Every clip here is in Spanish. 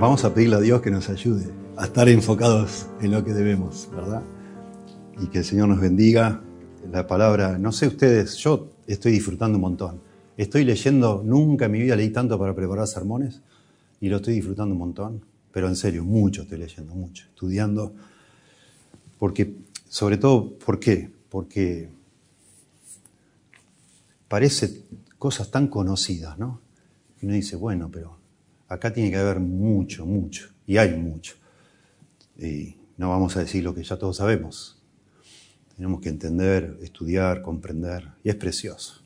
Vamos a pedirle a Dios que nos ayude a estar enfocados en lo que debemos, ¿verdad? Y que el Señor nos bendiga. La palabra, no sé ustedes, yo estoy disfrutando un montón. Estoy leyendo, nunca en mi vida leí tanto para preparar sermones y lo estoy disfrutando un montón. Pero en serio, mucho estoy leyendo, mucho, estudiando. Porque, sobre todo, ¿por qué? Porque parece cosas tan conocidas, ¿no? Y uno dice, bueno, pero acá tiene que haber mucho, mucho, y hay mucho. Y no vamos a decir lo que ya todos sabemos. Tenemos que entender, estudiar, comprender, y es precioso,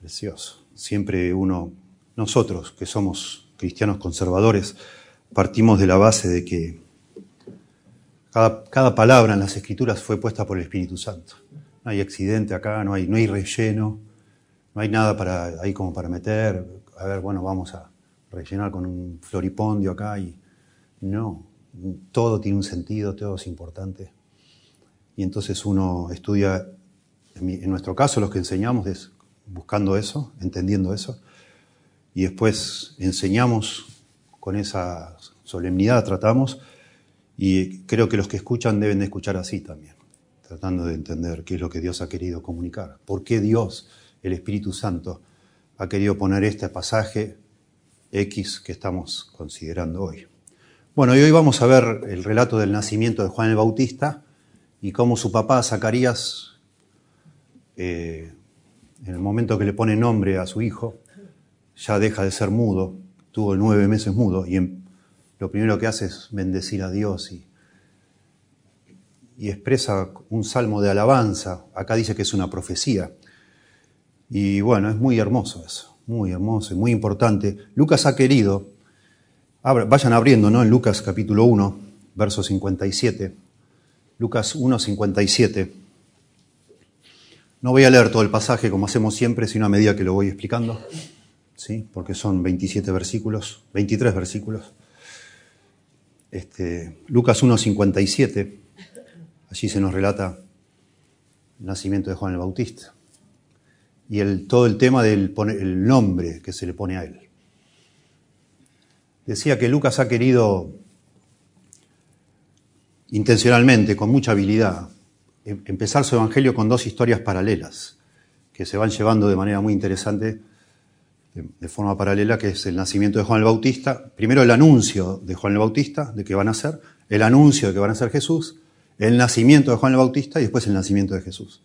precioso. Siempre uno, nosotros que somos cristianos conservadores, partimos de la base de que cada, palabra en las escrituras fue puesta por el Espíritu Santo. No hay accidente acá, no hay, no hay relleno, no hay nada para, ahí como para meter. A ver, bueno, vamos a, rellenar con un floripondio acá y no, todo tiene un sentido, todo es importante. Y entonces uno estudia, en, nuestro caso los que enseñamos es buscando eso, entendiendo eso, y después enseñamos con esa solemnidad, tratamos, y creo que los que escuchan deben de escuchar así también, tratando de entender qué es lo que Dios ha querido comunicar, por qué Dios, el Espíritu Santo, ha querido poner este pasaje X que estamos considerando hoy. Bueno, y hoy vamos a ver el relato del nacimiento de Juan el Bautista y cómo su papá, Zacarías, eh, en el momento que le pone nombre a su hijo, ya deja de ser mudo, tuvo nueve meses mudo, y lo primero que hace es bendecir a Dios y, y expresa un salmo de alabanza. Acá dice que es una profecía. Y bueno, es muy hermoso eso muy hermoso y muy importante. Lucas ha querido, vayan abriendo, ¿no? En Lucas capítulo 1, verso 57. Lucas 1, 57. No voy a leer todo el pasaje como hacemos siempre, sino a medida que lo voy explicando, ¿sí? Porque son 27 versículos, 23 versículos. Este, Lucas 1, 57. Allí se nos relata el nacimiento de Juan el Bautista y todo el tema del el nombre que se le pone a él. Decía que Lucas ha querido intencionalmente, con mucha habilidad, em, empezar su evangelio con dos historias paralelas que se van llevando de manera muy interesante, de, forma paralela, que es el nacimiento de Juan el Bautista. Primero el anuncio de Juan el Bautista, de que van a ser, el anuncio de que van a ser Jesús, el nacimiento de Juan el Bautista y después el nacimiento de Jesús.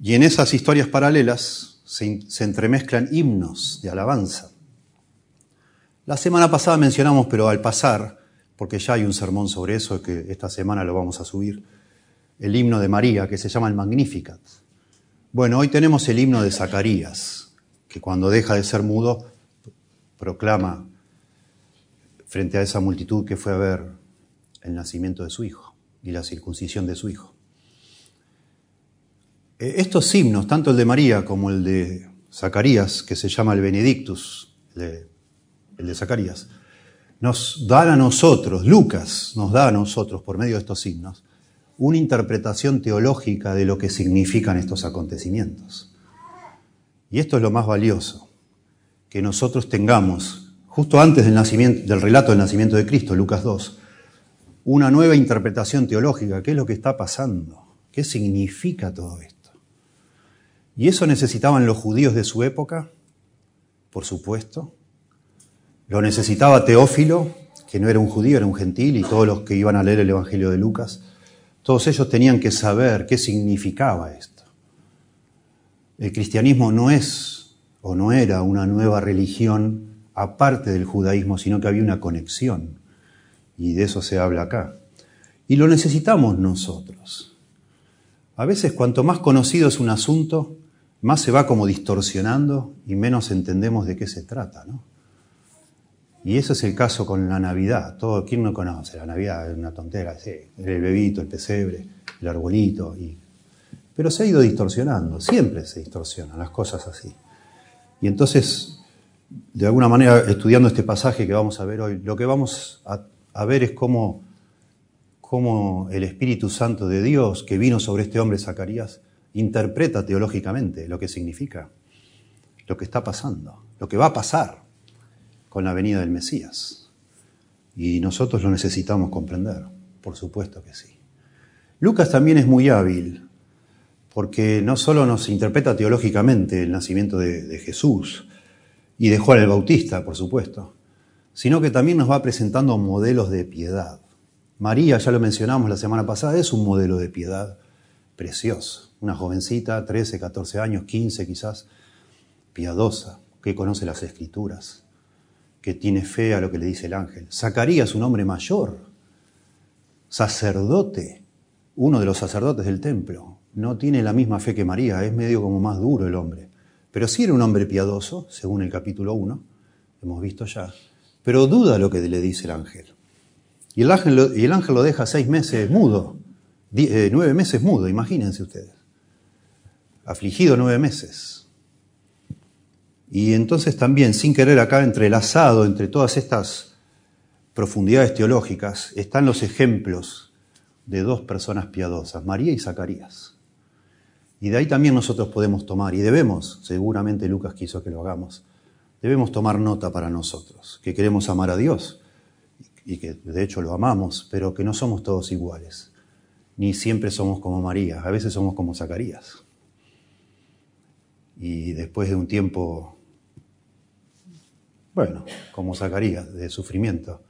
Y en esas historias paralelas se, entremezclan himnos de alabanza. La semana pasada mencionamos, pero al pasar, porque ya hay un sermón sobre eso que esta semana lo vamos a subir, el himno de María, que se llama el Magnificat. Bueno, hoy tenemos el himno de Zacarías, que cuando deja de ser mudo, proclama frente a esa multitud que fue a ver el nacimiento de su hijo y la circuncisión de su hijo. Eh, estos himnos, tanto el de María como el de Zacarías, que se llama el Benedictus, el de Zacarías, nos dan a nosotros, Lucas nos da a nosotros, por medio de estos himnos, una interpretación teológica de lo que significan estos acontecimientos. Y esto es lo más valioso, que nosotros tengamos, justo antes del, del relato del nacimiento de Cristo, Lucas 2, una nueva interpretación teológica. ¿Qué es lo que está pasando? ¿Qué significa todo esto? ¿Y eso necesitaban los judíos de su época? Por supuesto. Lo necesitaba Teófilo, que no era un judío, era un gentil, y todos los que iban a leer el Evangelio de Lucas. Todos ellos tenían que saber qué significaba esto. El cristianismo no es o no era una nueva religión aparte del judaísmo, sino que había una conexión. Y de eso se habla acá. Y lo necesitamos nosotros. A veces cuanto más conocido es un asunto, más se va como distorsionando y menos entendemos de qué se trata, ¿no? Y eso es el caso con la Navidad. Todo, ¿Quién no conoce? La Navidad es una tontera, el bebito, el pesebre, el arbolito. Y... Pero se ha ido distorsionando, siempre se distorsionan las cosas así. Y entonces, de alguna manera, estudiando este pasaje que vamos a ver hoy, lo que vamos a, a ver es cómo, cómo el Espíritu Santo de Dios que vino sobre este hombre Zacarías, interpreta teológicamente lo que significa, lo que está pasando, lo que va a pasar con la venida del Mesías. Y nosotros lo necesitamos comprender, por supuesto que sí. Lucas también es muy hábil, porque no solo nos interpreta teológicamente el nacimiento de, Jesús y de Juan el Bautista, por supuesto, sino que también nos va presentando modelos de piedad. María, ya lo mencionamos la semana pasada, es un modelo de piedad precioso. Una jovencita, 13, 14 años, 15 quizás, piadosa, que conoce las escrituras, que tiene fe a lo que le dice el ángel. Zacarías, un hombre mayor, sacerdote, uno de los sacerdotes del templo, no tiene la misma fe que María, es medio como más duro el hombre. Pero sí era un hombre piadoso, según el capítulo 1, hemos visto ya, pero duda lo que le dice el ángel. Y el ángel, lo, y el ángel lo deja seis meses mudo, eh, nueve meses mudo, imagínense ustedes. Afligido nueve meses. Y entonces también, sin querer acá entrelazado entre todas estas profundidades teológicas, están los ejemplos de dos personas piadosas, María y Zacarías. Y de ahí también nosotros podemos tomar, y debemos, seguramente Lucas quiso que lo hagamos, debemos tomar nota para nosotros, que queremos amar a Dios y que de hecho lo amamos, pero que no somos todos iguales, ni siempre somos como María, a veces somos como Zacarías. Y después de un tiempo, bueno, como Zacarías, de sufrimiento,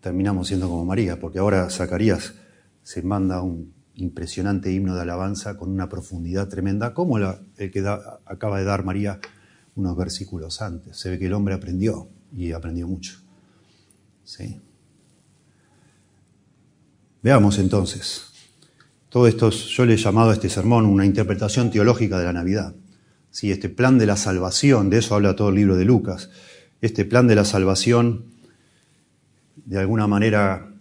terminamos siendo como María, porque ahora Zacarías se manda un impresionante himno de alabanza con una profundidad tremenda, como el que acaba de dar María unos versículos antes. Se ve que el hombre aprendió y aprendió mucho. ¿Sí? Veamos entonces. Todo esto yo le he llamado a este sermón una interpretación teológica de la Navidad. Sí, este plan de la salvación, de eso habla todo el libro de Lucas. Este plan de la salvación, de alguna manera,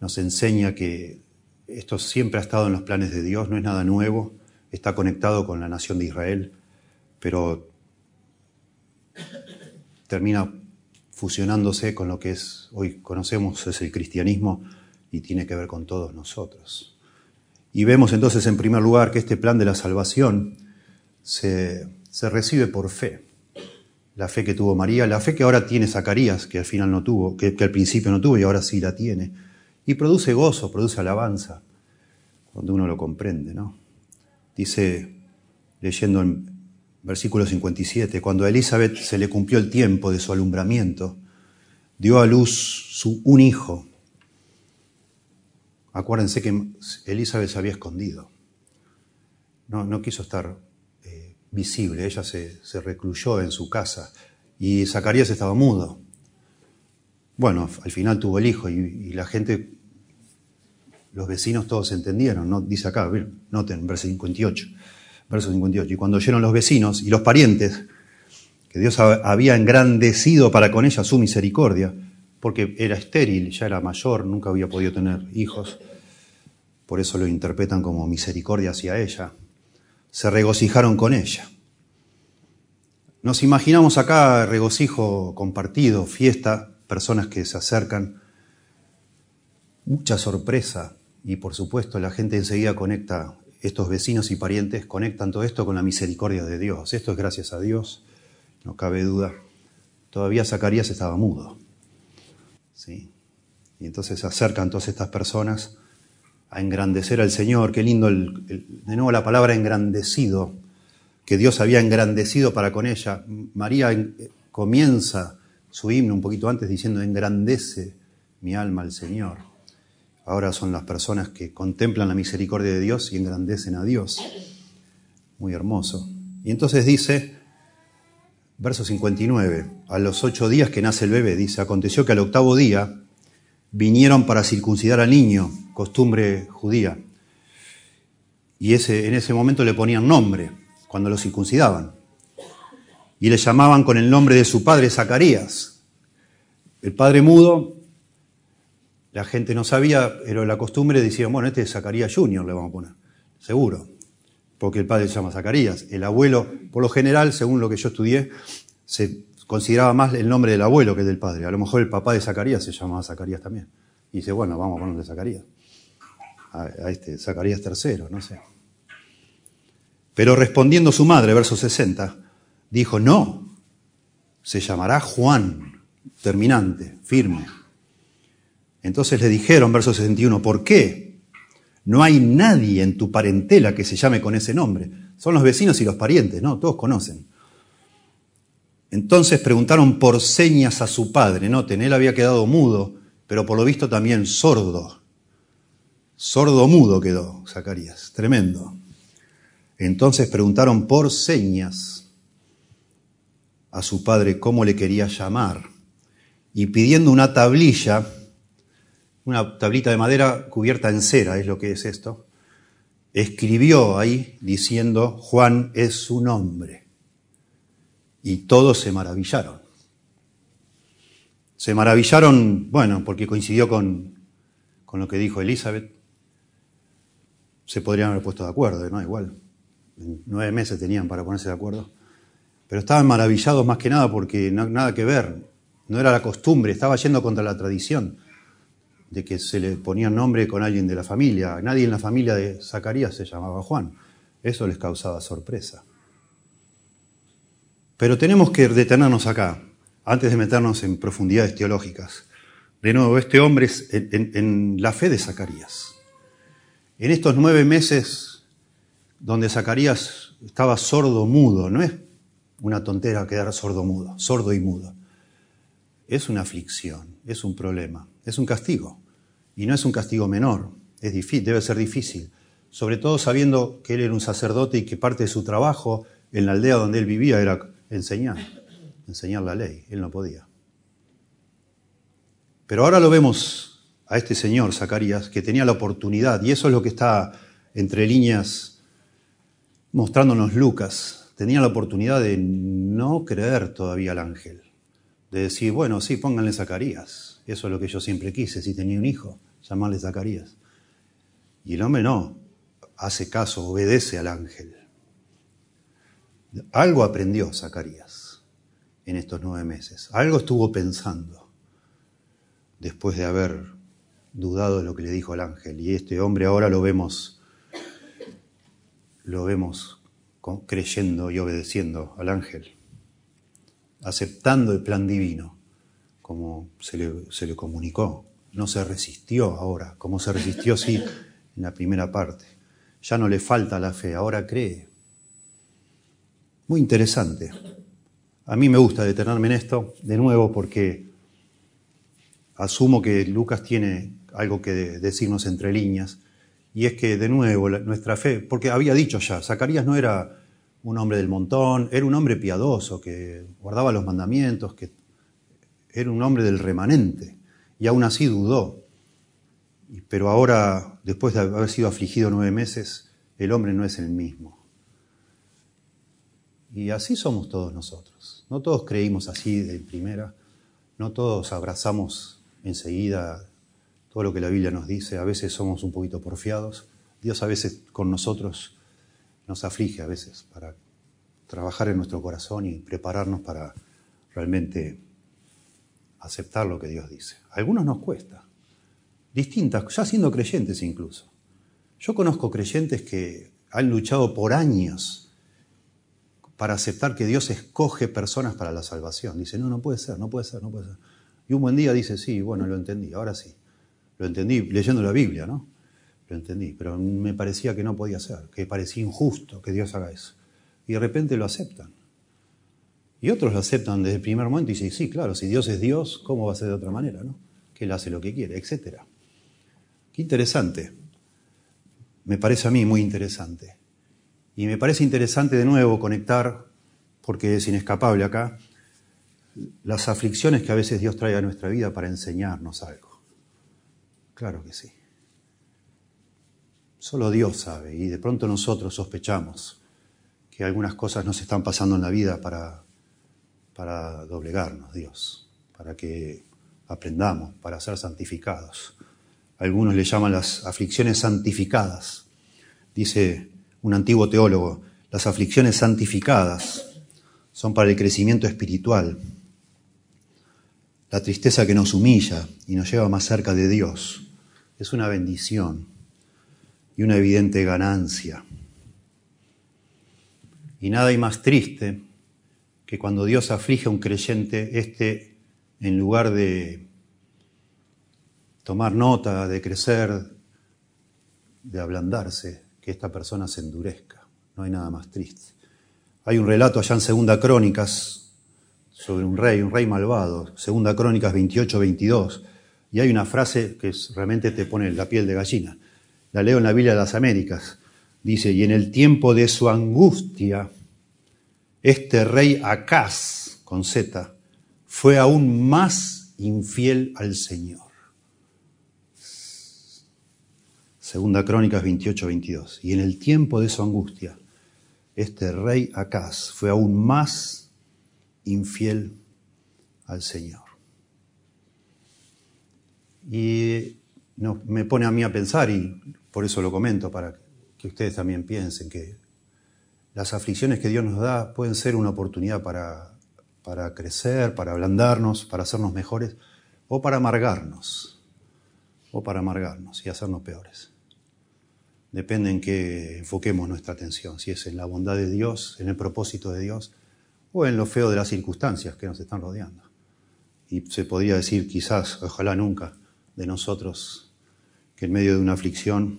nos enseña que esto siempre ha estado en los planes de Dios, no es nada nuevo, está conectado con la nación de Israel, pero termina fusionándose con lo que es hoy conocemos es el cristianismo y tiene que ver con todos nosotros. Y vemos entonces en primer lugar que este plan de la salvación se, se recibe por fe. La fe que tuvo María, la fe que ahora tiene Zacarías, que al final no tuvo, que, al principio no tuvo y ahora sí la tiene. Y produce gozo, produce alabanza, cuando uno lo comprende, ¿no? Dice, leyendo en versículo 57, cuando a Elizabeth se le cumplió el tiempo de su alumbramiento, dio a luz su, un hijo. Acuérdense que Elizabeth se había escondido. No, no quiso estar visible, ella se, se, recluyó en su casa y Zacarías estaba mudo. Bueno, al final tuvo el hijo y, la gente, los vecinos todos entendieron, ¿no? dice acá, noten, verso 58 verso 58. Y cuando oyeron los vecinos y los parientes que Dios había engrandecido para con ella su misericordia, porque era estéril, ya era mayor, nunca había podido tener hijos, por eso lo interpretan como misericordia hacia ella, se regocijaron con ella. Nos imaginamos acá regocijo compartido, fiesta, personas que se acercan, mucha sorpresa y por supuesto la gente enseguida conecta estos vecinos y parientes conectan todo esto con la misericordia de Dios. Esto es gracias a Dios, no cabe duda. Todavía Zacarías estaba mudo. ¿sí? Y entonces se acercan todas estas personas a engrandecer al Señor. Qué lindo, el, de nuevo la palabra engrandecido, que Dios había engrandecido para con ella. María comienza su himno un poquito antes diciendo, engrandece mi alma al Señor ahora son las personas que contemplan la misericordia de Dios y engrandecen a Dios. Muy hermoso. Y entonces dice, verso 59, a los ocho días que nace el bebé, dice, aconteció que al octavo día vinieron para circuncidar al niño, costumbre judía. Y ese, en ese momento le ponían nombre, cuando lo circuncidaban. Y le llamaban con el nombre de su padre Zacarías. El padre mudo la gente no sabía, pero la costumbre decía, bueno, este es Zacarías Junior, le vamos a poner, seguro, porque el padre se llama Zacarías. El abuelo, por lo general, según lo que yo estudié, se consideraba más el nombre del abuelo que del padre. A lo mejor el papá de Zacarías se llamaba Zacarías también. Y dice, bueno, vamos a ponerle Zacarías. A, este, Zacarías III, no sé. Pero respondiendo su madre, verso 60, dijo, no, se llamará Juan, terminante, firme Entonces le dijeron, verso 61, ¿por qué? No hay nadie en tu parentela que se llame con ese nombre. Son los vecinos y los parientes, ¿no? Todos conocen. Entonces preguntaron por señas a su padre. Noten, él había quedado mudo, pero por lo visto también sordo. Sordo mudo quedó Zacarías. Tremendo. Entonces preguntaron por señas a su padre cómo le quería llamar. Y pidiendo una tablilla, una tablita de madera cubierta en cera, es lo que es esto, escribió ahí diciendo, Juan es su nombre. Y todos se maravillaron. Se maravillaron, bueno, porque coincidió con, con lo que dijo Elizabeth. Se podrían haber puesto de acuerdo, ¿no? Igual. nueve meses tenían para ponerse de acuerdo. Pero estaban maravillados más que nada porque no, nada que ver. No era la costumbre, estaba yendo contra la tradición de que se le ponía nombre con alguien de la familia. Nadie en la familia de Zacarías se llamaba Juan. Eso les causaba sorpresa. Pero tenemos que detenernos acá, antes de meternos en profundidades teológicas. De nuevo, este hombre es en, la fe de Zacarías. En estos nueve meses donde Zacarías estaba sordo mudo, no es una tontera quedar sordo mudo, sordo y mudo. Es una aflicción, es un problema, es un castigo. Y no es un castigo menor, es debe ser difícil. Sobre todo sabiendo que él era un sacerdote y que parte de su trabajo en la aldea donde él vivía era enseñar, enseñar la ley. Él no podía. Pero ahora lo vemos a este señor, Zacarías, que tenía la oportunidad, y eso es lo que está entre líneas mostrándonos Lucas, tenía la oportunidad de no creer todavía al ángel, de decir, bueno, sí, pónganle Zacarías, eso es lo que yo siempre quise, si tenía un hijo llamarle Zacarías. Y el hombre no, hace caso, obedece al ángel. Algo aprendió Zacarías en estos nueve meses, algo estuvo pensando después de haber dudado de lo que le dijo el ángel. Y este hombre ahora lo vemos, lo vemos creyendo y obedeciendo al ángel, aceptando el plan divino, como se le, se le comunicó no se resistió ahora, como se resistió sí en la primera parte. Ya no le falta la fe, ahora cree. Muy interesante. A mí me gusta detenerme en esto de nuevo porque asumo que Lucas tiene algo que decirnos entre líneas y es que de nuevo nuestra fe, porque había dicho ya, Zacarías no era un hombre del montón, era un hombre piadoso que guardaba los mandamientos, que era un hombre del remanente y aún así dudó. Pero ahora, después de haber sido afligido nueve meses, el hombre no es el mismo. Y así somos todos nosotros. No todos creímos así de primera, no todos abrazamos enseguida todo lo que la Biblia nos dice, a veces somos un poquito porfiados. Dios a veces con nosotros nos aflige a veces para trabajar en nuestro corazón y prepararnos para realmente aceptar lo que Dios dice. Algunos nos cuesta, distintas, ya siendo creyentes incluso. Yo conozco creyentes que han luchado por años para aceptar que Dios escoge personas para la salvación. Dice, no, no puede ser, no puede ser, no puede ser. Y un buen día dice, sí, bueno, lo entendí, ahora sí. Lo entendí leyendo la Biblia, ¿no? Lo entendí, pero me parecía que no podía ser, que parecía injusto que Dios haga eso. Y de repente lo aceptan. Y otros lo aceptan desde el primer momento y dicen, sí, claro, si Dios es Dios, ¿cómo va a ser de otra manera? ¿no? Que Él hace lo que quiere, etc. Qué interesante. Me parece a mí muy interesante. Y me parece interesante de nuevo conectar, porque es inescapable acá, las aflicciones que a veces Dios trae a nuestra vida para enseñarnos algo. Claro que sí. Solo Dios sabe y de pronto nosotros sospechamos que algunas cosas nos están pasando en la vida para para doblegarnos, Dios, para que aprendamos, para ser santificados. Algunos le llaman las aflicciones santificadas. Dice un antiguo teólogo, las aflicciones santificadas son para el crecimiento espiritual, la tristeza que nos humilla y nos lleva más cerca de Dios. Es una bendición y una evidente ganancia. Y nada hay más triste que cuando Dios aflige a un creyente, este, en lugar de, tomar nota, de crecer, de ablandarse, que esta persona se endurezca. No hay nada más triste. Hay un relato allá en Segunda Crónicas sobre un rey, un rey malvado, Segunda Crónicas 28-22, y hay una frase que realmente te pone la piel de gallina. La leo en la Biblia de las Américas. Dice, y en el tiempo de su angustia, este rey Acaz, con Z, fue aún más infiel al Señor. Segunda Crónicas 28, 22. Y en el tiempo de su angustia, este rey Acaz fue aún más infiel al Señor. Y me pone a mí a pensar, y por eso lo comento, para que ustedes también piensen que las aflicciones que Dios nos da pueden ser una oportunidad para, para crecer, para ablandarnos, para hacernos mejores, o para amargarnos, o para amargarnos y hacernos peores. Depende en qué enfoquemos nuestra atención, si es en la bondad de Dios, en el propósito de Dios, o en lo feo de las circunstancias que nos están rodeando. Y se podría decir quizás, ojalá nunca, de nosotros, que en medio de una aflicción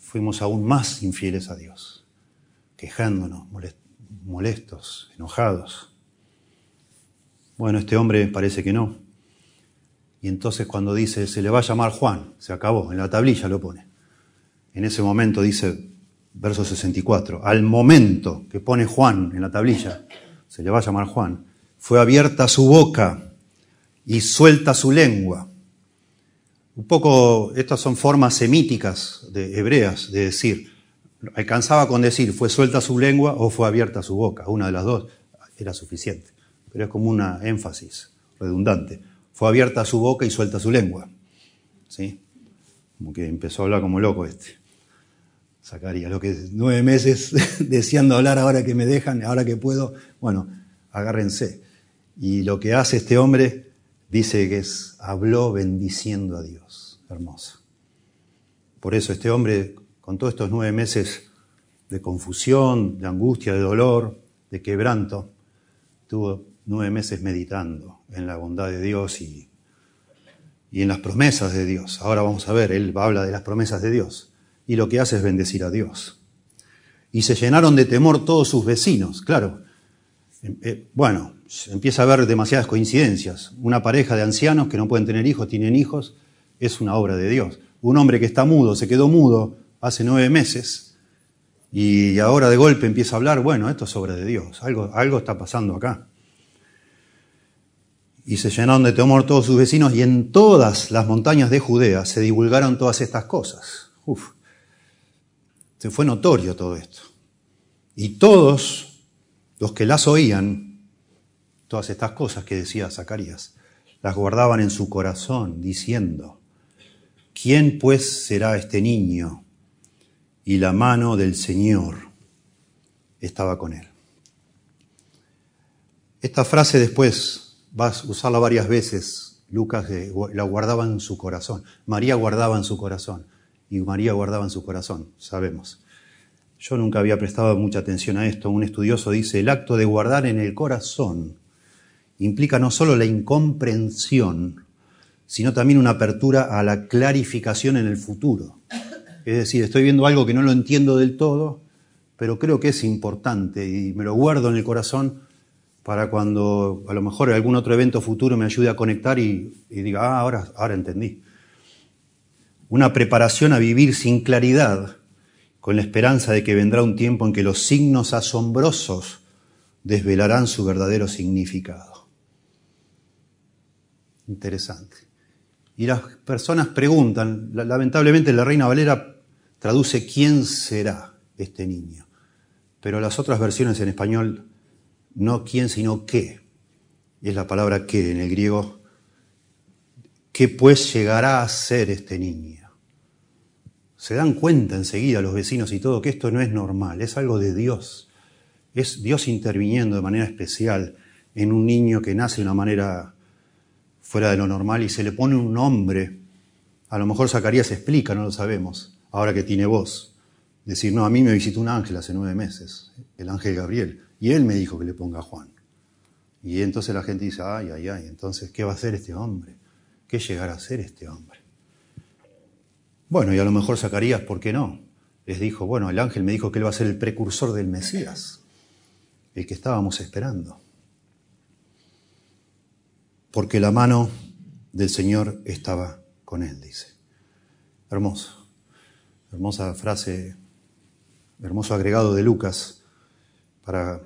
fuimos aún más infieles a Dios quejándonos, molestos, enojados. Bueno, este hombre parece que no. Y entonces cuando dice, se le va a llamar Juan, se acabó, en la tablilla lo pone. En ese momento dice, verso 64, al momento que pone Juan en la tablilla, se le va a llamar Juan, fue abierta su boca y suelta su lengua. Un poco, estas son formas semíticas de hebreas de decir, alcanzaba con decir fue suelta su lengua o fue abierta su boca. Una de las dos era suficiente. Pero es como una énfasis redundante. Fue abierta su boca y suelta su lengua. ¿Sí? Como que empezó a hablar como loco este. Sacaría lo que nueve meses deseando hablar ahora que me dejan, ahora que puedo. Bueno, agárrense. Y lo que hace este hombre dice que habló bendiciendo a Dios. Hermoso. Por eso este hombre con todos estos nueve meses de confusión, de angustia, de dolor, de quebranto, tuvo nueve meses meditando en la bondad de Dios y, y en las promesas de Dios. Ahora vamos a ver, él habla de las promesas de Dios y lo que hace es bendecir a Dios. Y se llenaron de temor todos sus vecinos, claro. Eh, eh, bueno, empieza a haber demasiadas coincidencias. Una pareja de ancianos que no pueden tener hijos, tienen hijos, es una obra de Dios. Un hombre que está mudo, se quedó mudo hace nueve meses y ahora de golpe empieza a hablar, bueno, esto es obra de Dios, algo, algo está pasando acá. Y se llenaron de temor todos sus vecinos y en todas las montañas de Judea se divulgaron todas estas cosas. Uf, se fue notorio todo esto. Y todos los que las oían, todas estas cosas que decía Zacarías, las guardaban en su corazón, diciendo, ¿quién pues será este niño y la mano del Señor estaba con él. Esta frase después vas a usarla varias veces. Lucas la guardaba en su corazón. María guardaba en su corazón. Y María guardaba en su corazón, sabemos. Yo nunca había prestado mucha atención a esto. Un estudioso dice, el acto de guardar en el corazón implica no solo la incomprensión, sino también una apertura a la clarificación en el futuro. Es decir, estoy viendo algo que no lo entiendo del todo, pero creo que es importante y me lo guardo en el corazón para cuando a lo mejor algún otro evento futuro me ayude a conectar y, diga, ah, ahora, ahora entendí. Una preparación a vivir sin claridad, con la esperanza de que vendrá un tiempo en que los signos asombrosos desvelarán su verdadero significado. Interesante. Y las personas preguntan, lamentablemente la Reina Valera traduce quién será este niño. Pero las otras versiones en español, no quién, sino qué. es la palabra qué en el griego. ¿Qué pues llegará a ser este niño? Se dan cuenta enseguida los vecinos y todo que esto no es normal, es algo de Dios. Es Dios interviniendo de manera especial en un niño que nace de una manera fuera de lo normal y se le pone un nombre. A lo mejor Zacarías explica, no lo sabemos ahora que tiene voz. Decir, no, a mí me visitó un ángel hace nueve meses, el ángel Gabriel, y él me dijo que le ponga Juan. Y entonces la gente dice, ay, ay, ay, entonces, ¿qué va a hacer este hombre? ¿qué llegará a ser este hombre? Bueno, y a lo mejor Zacarías, ¿por qué no? Les dijo, bueno, el ángel me dijo que él va a ser el precursor del Mesías, el que estábamos esperando. Porque la mano del Señor estaba con él, dice. Hermoso. Hermosa frase, hermoso agregado de Lucas para,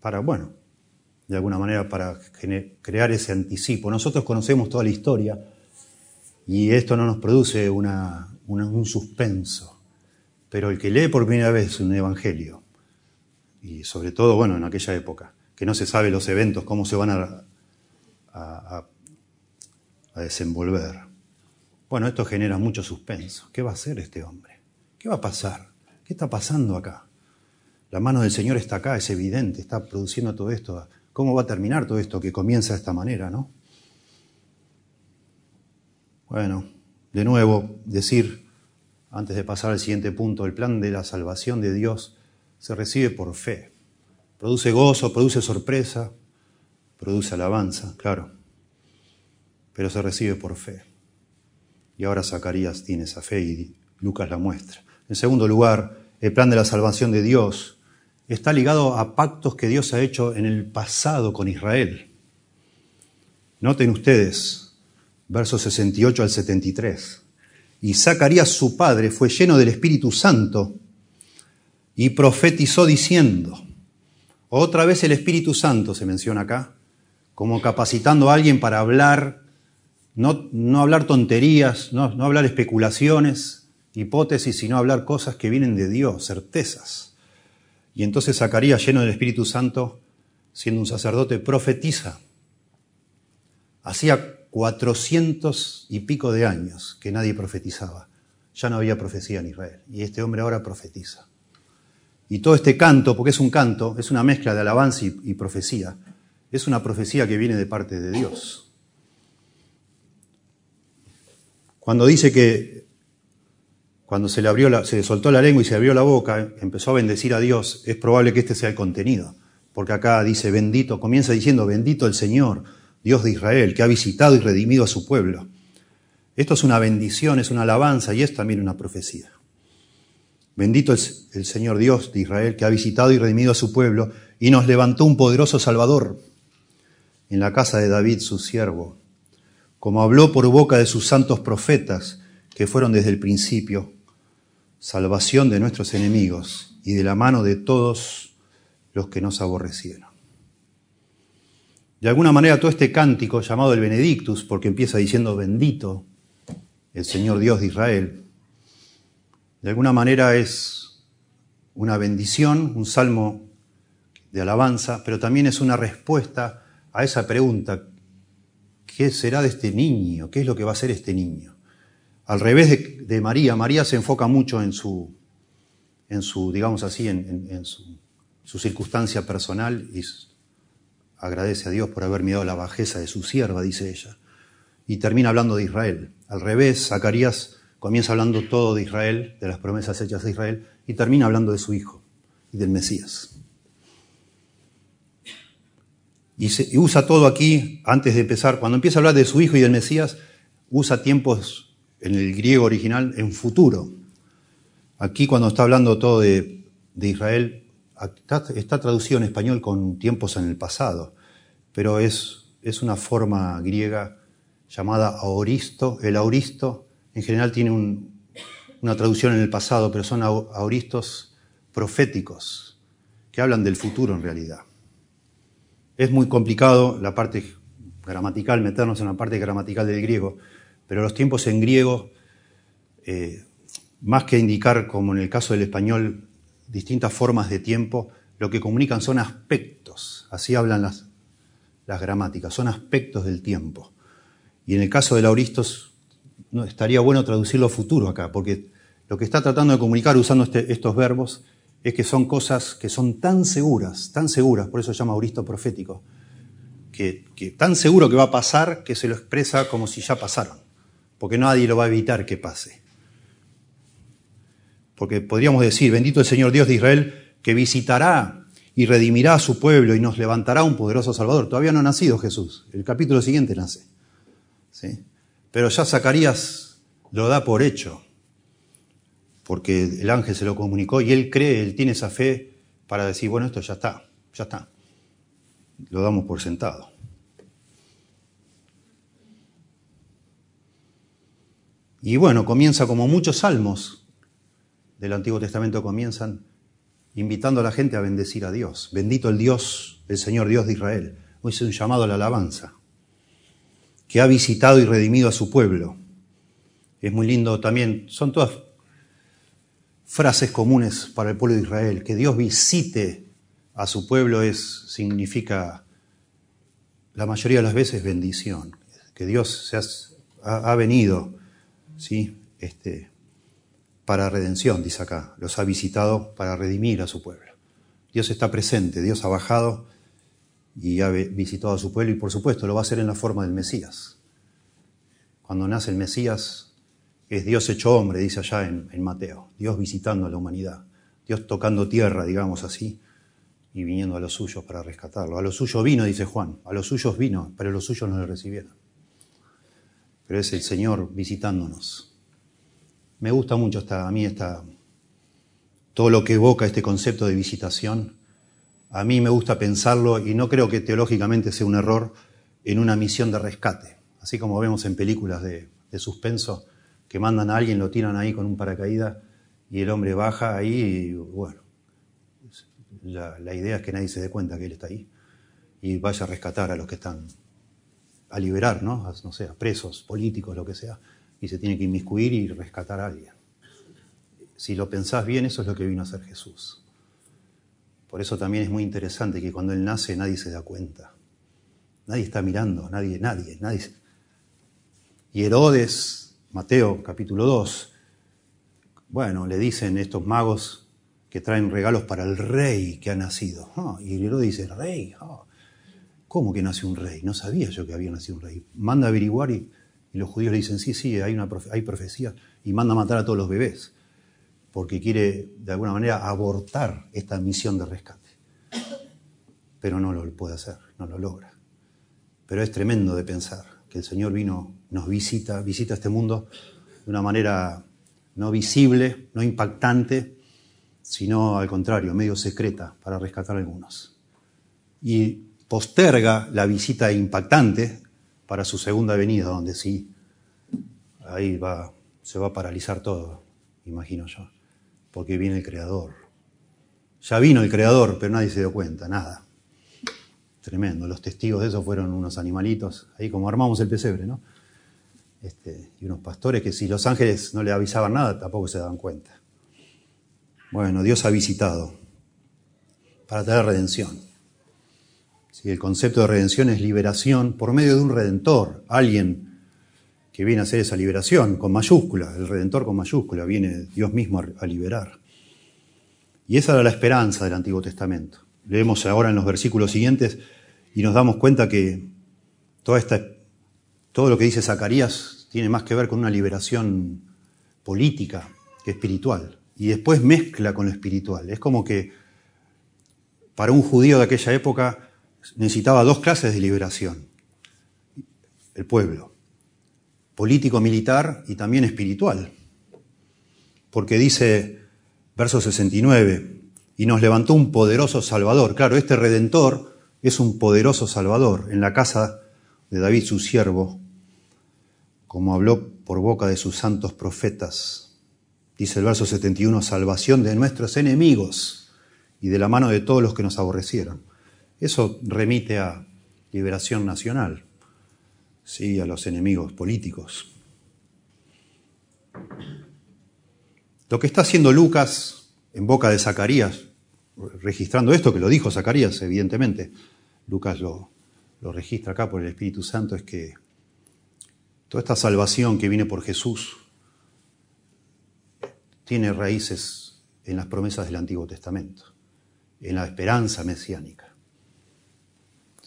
para bueno, de alguna manera para crear ese anticipo. Nosotros conocemos toda la historia y esto no nos produce un suspenso, pero el que lee por primera vez un evangelio, y sobre todo, bueno, en aquella época, que no se sabe los eventos, cómo se van a, a, desenvolver. Bueno, esto genera mucho suspenso. ¿Qué va a hacer este hombre? ¿Qué va a pasar? ¿Qué está pasando acá? La mano del Señor está acá, es evidente, está produciendo todo esto. ¿Cómo va a terminar todo esto que comienza de esta manera, no? Bueno, de nuevo, decir, antes de pasar al siguiente punto, el plan de la salvación de Dios se recibe por fe. Produce gozo, produce sorpresa, produce alabanza, claro, pero se recibe por fe. Y ahora Zacarías tiene esa fe y Lucas la muestra. En segundo lugar, el plan de la salvación de Dios está ligado a pactos que Dios ha hecho en el pasado con Israel. Noten ustedes, versos 68 al 73. Y Zacarías su padre fue lleno del Espíritu Santo y profetizó diciendo, otra vez el Espíritu Santo se menciona acá, como capacitando a alguien para hablar, no, no hablar tonterías, no, no hablar especulaciones, hipótesis, sino hablar cosas que vienen de Dios, certezas. Y entonces Zacarías, lleno del Espíritu Santo, siendo un sacerdote, profetiza. Hacía cuatrocientos y pico de años que nadie profetizaba. Ya no había profecía en Israel. Y este hombre ahora profetiza. Y todo este canto, porque es un canto, es una mezcla de alabanza y, profecía, es una profecía que viene de parte de Dios. Cuando dice que cuando se le, abrió se soltó la lengua y se abrió la boca, empezó a bendecir a Dios, es probable que este sea el contenido. Porque acá dice bendito, comienza diciendo bendito el Señor, Dios de Israel, que ha visitado y redimido a su pueblo. Esto es una bendición, es una alabanza y es también una profecía. Bendito es el Señor Dios de Israel, que ha visitado y redimido a su pueblo y nos levantó un poderoso Salvador en la casa de David, su siervo, como habló por boca de sus santos profetas, que fueron desde el principio salvación de nuestros enemigos y de la mano de todos los que nos aborrecieron. De alguna manera todo este cántico llamado el Benedictus, porque empieza diciendo bendito el Señor Dios de Israel, de alguna manera es una bendición, un salmo de alabanza, pero también es una respuesta a esa pregunta, ¿qué será de este niño? ¿Qué es lo que va a ser este niño? Al revés de, María, María se enfoca mucho en su, en su digamos así, en, su, circunstancia personal y agradece a Dios por haber mirado la bajeza de su sierva, dice ella. Y termina hablando de Israel. Al revés, Zacarías comienza hablando todo de Israel, de las promesas hechas a Israel, y termina hablando de su hijo y del Mesías. Y, y, usa todo aquí, antes de empezar, cuando empieza a hablar de su hijo y del Mesías, usa tiempos en el griego original en futuro. Aquí cuando está hablando todo de, Israel, está, traducido en español con tiempos en el pasado, pero es, es una forma griega llamada aoristo. El aoristo en general tiene una traducción en el pasado, pero son aoristos proféticos, que hablan del futuro en realidad. Es muy complicado la parte gramatical, meternos en la parte gramatical del griego, pero los tiempos en griego, eh, más que indicar, como en el caso del español, distintas formas de tiempo, lo que comunican son aspectos, así hablan las, las gramáticas, son aspectos del tiempo. Y en el caso del auristos, no, estaría bueno traducirlo futuro acá, porque lo que está tratando de comunicar usando este, estos verbos es que son cosas que son tan seguras, tan seguras, por eso llama auristo profético, que, que tan seguro que va a pasar que se lo expresa como si ya pasaron porque nadie lo va a evitar que pase. Porque podríamos decir, bendito el Señor Dios de Israel, que visitará y redimirá a su pueblo y nos levantará un poderoso Salvador. Todavía no ha nacido Jesús, el capítulo siguiente nace. ¿sí? Pero ya Zacarías lo da por hecho, porque el ángel se lo comunicó y él cree, él tiene esa fe para decir, bueno, esto ya está, ya está. Lo damos por sentado. Y bueno, comienza como muchos salmos del Antiguo Testamento comienzan invitando a la gente a bendecir a Dios. Bendito el Dios, el Señor Dios de Israel. Hoy es un llamado a la alabanza, que ha visitado y redimido a su pueblo. Es muy lindo también, son todas frases comunes para el pueblo de Israel. Que Dios visite a su pueblo es, significa la mayoría de las veces bendición. Que Dios se ha, ha venido ¿sí? Este, para redención, dice acá. Los ha visitado para redimir a su pueblo. Dios está presente, Dios ha bajado y ha visitado a su pueblo y por supuesto lo va a hacer en la forma del Mesías. Cuando nace el Mesías es Dios hecho hombre, dice allá en, Mateo. Dios visitando a la humanidad. Dios tocando tierra, digamos así, y viniendo a los suyos para rescatarlo. A los suyos vino, dice Juan. A los suyos vino, pero los suyos no le recibieron pero es el Señor visitándonos. Me gusta mucho esta, a mí esta, todo lo que evoca este concepto de visitación. A mí me gusta pensarlo y no creo que teológicamente sea un error en una misión de rescate, así como vemos en películas de, suspenso que mandan a alguien, lo tiran ahí con un paracaídas y el hombre baja ahí y bueno, la, idea es que nadie se dé cuenta que él está ahí y vaya a rescatar a los que están a liberar, ¿no? A, no sé, a presos políticos, lo que sea, y se tiene que inmiscuir y rescatar a alguien. Si lo pensás bien, eso es lo que vino a hacer Jesús. Por eso también es muy interesante que cuando Él nace nadie se da cuenta. Nadie está mirando, nadie, nadie, nadie. Y Herodes, Mateo capítulo 2, bueno, le dicen estos magos que traen regalos para el rey que ha nacido. Ah, y Herodes dice, rey, ah, ¿Cómo que nació un rey? No sabía yo que había nacido un rey. Manda a averiguar y, los judíos le dicen, sí, sí, hay, una hay profecía. Y manda a matar a todos los bebés, porque quiere de alguna manera abortar esta misión de rescate. Pero no lo puede hacer, no lo logra. Pero es tremendo de pensar que el Señor vino, nos visita, visita este mundo de una manera no visible, no impactante, sino al contrario, medio secreta para rescatar a algunos. Y posterga la visita impactante para su segunda venida, donde sí, ahí va, se va a paralizar todo, imagino yo, porque viene el Creador. Ya vino el Creador, pero nadie se dio cuenta, nada. Tremendo, los testigos de eso fueron unos animalitos, ahí como armamos el pesebre, ¿no? Este, y unos pastores que si los ángeles no le avisaban nada, tampoco se daban cuenta. Bueno, Dios ha visitado para traer redención el concepto de redención es liberación por medio de un redentor, alguien que viene a hacer esa liberación con mayúscula, el redentor con mayúscula, viene Dios mismo a liberar. Y esa era la esperanza del Antiguo Testamento. Leemos ahora en los versículos siguientes y nos damos cuenta que toda esta, todo lo que dice Zacarías tiene más que ver con una liberación política que espiritual. Y después mezcla con lo espiritual. Es como que para un judío de aquella época necesitaba dos clases de liberación. El pueblo, político-militar y también espiritual. Porque dice, verso 69, y nos levantó un poderoso Salvador. Claro, este Redentor es un poderoso Salvador en la casa de David, su siervo, como habló por boca de sus santos profetas. Dice el verso 71, salvación de nuestros enemigos y de la mano de todos los que nos aborrecieron. Eso remite a liberación nacional, sí, a los enemigos políticos. Lo que está haciendo Lucas en boca de Zacarías, registrando esto, que lo dijo Zacarías, evidentemente, Lucas lo, lo registra acá por el Espíritu Santo, es que toda esta salvación que viene por Jesús tiene raíces en las promesas del Antiguo Testamento, en la esperanza mesiánica.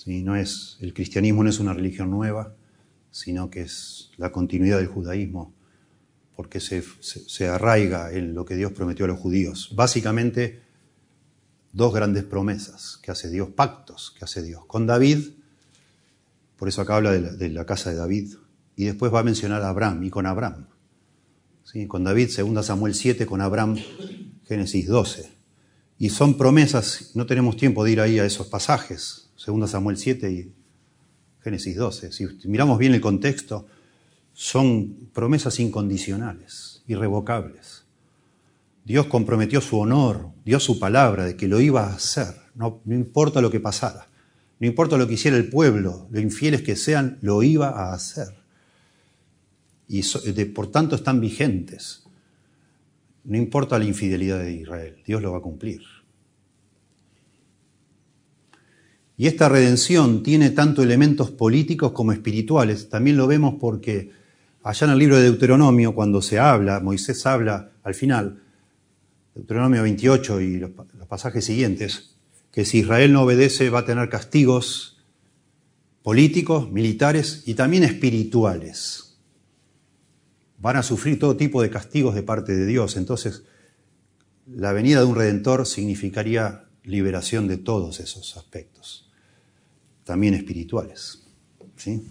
No es, el cristianismo no es una religión nueva, sino que es la continuidad del judaísmo, porque se, se, arraiga en lo que Dios prometió a los judíos. Básicamente, dos grandes promesas que hace Dios, pactos que hace Dios con David, por eso acá habla de la, de la casa de David, y después va a mencionar a Abraham y con Abraham. ¿Sí? Con David, 2 Samuel 7, con Abraham, Génesis 12. Y son promesas, no tenemos tiempo de ir ahí a esos pasajes, 2 Samuel 7 y Génesis 12. Si miramos bien el contexto, son promesas incondicionales, irrevocables. Dios comprometió su honor, dio su palabra de que lo iba a hacer, no, no importa lo que pasara, no importa lo que hiciera el pueblo, lo infieles que sean, lo iba a hacer. Y por tanto están vigentes. No importa la infidelidad de Israel, Dios lo va a cumplir. Y esta redención tiene tanto elementos políticos como espirituales. También lo vemos porque allá en el libro de Deuteronomio, cuando se habla, Moisés habla al final, Deuteronomio 28 y los, pasajes siguientes, que si Israel no obedece va a tener castigos políticos, militares y también espirituales. Van a sufrir todo tipo de castigos de parte de Dios. Entonces, la venida de un redentor significaría liberación de todos esos aspectos, también espirituales. ¿sí?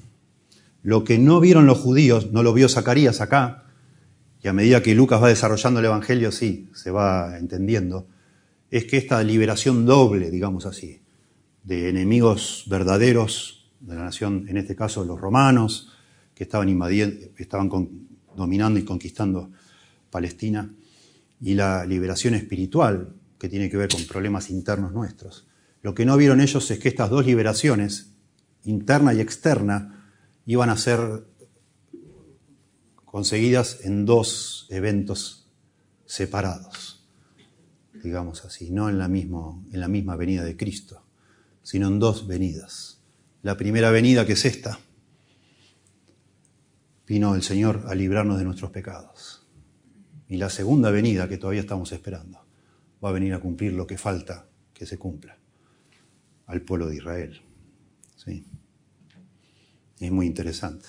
Lo que no vieron los judíos, no lo vio Zacarías acá, y a medida que Lucas va desarrollando el Evangelio, sí, se va entendiendo, es que esta liberación doble, digamos así, de enemigos verdaderos de la nación, en este caso los romanos, que estaban, invadiendo, estaban dominando y conquistando Palestina, y la liberación espiritual, que tiene que ver con problemas internos nuestros. Lo que no vieron ellos es que estas dos liberaciones, interna y externa, iban a ser conseguidas en dos eventos separados, digamos así, no en la, en la misma venida de Cristo, sino en dos venidas. La primera venida, que es esta, vino el Señor a librarnos de nuestros pecados. Y la segunda venida, que todavía estamos esperando, va a venir a cumplir lo que falta que se cumpla al pueblo de Israel. ¿Sí? Es muy interesante.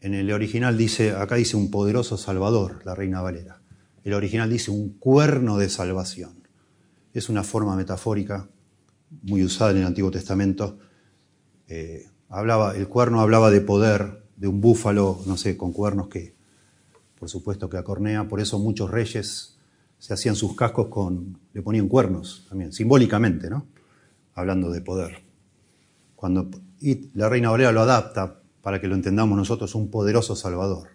En el original dice, acá dice un poderoso Salvador, la Reina Valera. El original dice un cuerno de salvación. Es una forma metafórica muy usada en el Antiguo Testamento. Eh, hablaba, el cuerno hablaba de poder, de un búfalo, no sé, con cuernos que, por supuesto, que acornea. Por eso muchos reyes se hacían sus cascos con, le ponían cuernos también, simbólicamente, ¿no? Hablando de poder. Cuando, la Reina Valera lo adapta para que lo entendamos nosotros, un poderoso Salvador.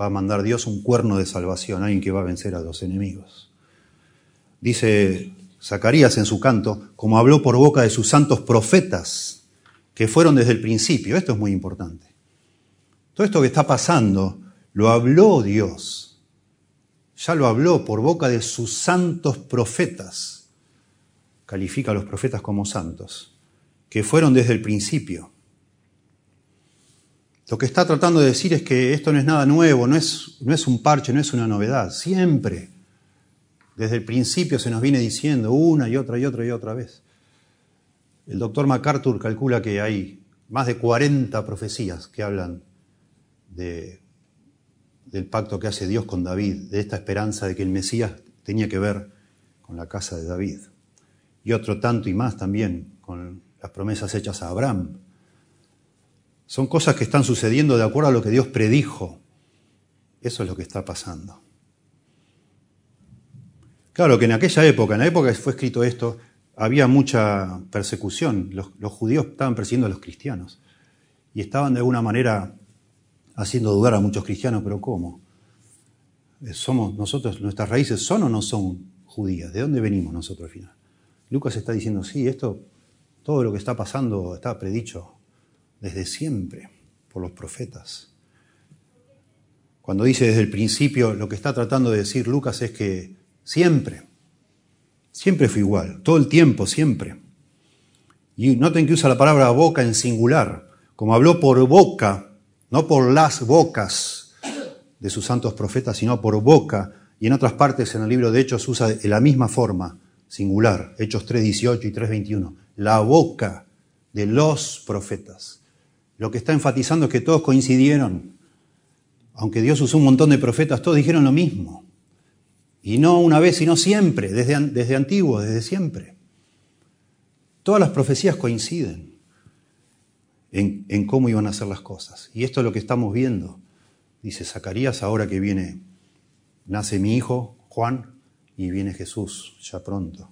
Va a mandar Dios un cuerno de salvación, alguien que va a vencer a los enemigos. Dice Zacarías en su canto, como habló por boca de sus santos profetas, que fueron desde el principio. Esto es muy importante. Todo esto que está pasando lo habló Dios. Ya lo habló por boca de sus santos profetas. Califica a los profetas como santos, que fueron desde el principio. Lo que está tratando de decir es que esto no es nada nuevo, no es, no es un parche, no es una novedad. Siempre, desde el principio se nos viene diciendo una y otra y otra y otra vez. El doctor MacArthur calcula que hay más de 40 profecías que hablan de, del pacto que hace Dios con David, de esta esperanza de que el Mesías tenía que ver con la casa de David. Y otro tanto y más también con las promesas hechas a Abraham son cosas que están sucediendo de acuerdo a lo que Dios predijo. Eso es lo que está pasando. Claro que en aquella época, en la época que fue escrito esto, había mucha persecución. Los, judíos estaban persiguiendo a los cristianos. Y estaban de alguna manera haciendo dudar a muchos cristianos, pero ¿cómo? Eh, somos nosotros, nuestras raíces son o no son judías. ¿De dónde venimos nosotros al final? Lucas está diciendo, sí, esto, todo lo que está pasando está predicho desde siempre por los profetas. Cuando dice desde el principio, lo que está tratando de decir Lucas es que siempre, siempre fue igual, todo el tiempo, siempre. Y noten que usa la palabra boca en singular, como habló por boca, no por las bocas de sus santos profetas, sino por boca. Y en otras partes en el libro de Hechos usa de la misma forma, singular, Hechos 3.18 y 3.21, la boca de los profetas. Lo que está enfatizando es que todos coincidieron. Aunque Dios usó un montón de profetas, todos dijeron lo mismo. Y no una vez, sino siempre, desde, desde antiguo, desde siempre. Todas las profecías coinciden. En, cómo iban a ser las cosas. Y esto es lo que estamos viendo. Dice Zacarías, ahora que viene, nace mi hijo, Juan, y viene Jesús ya pronto.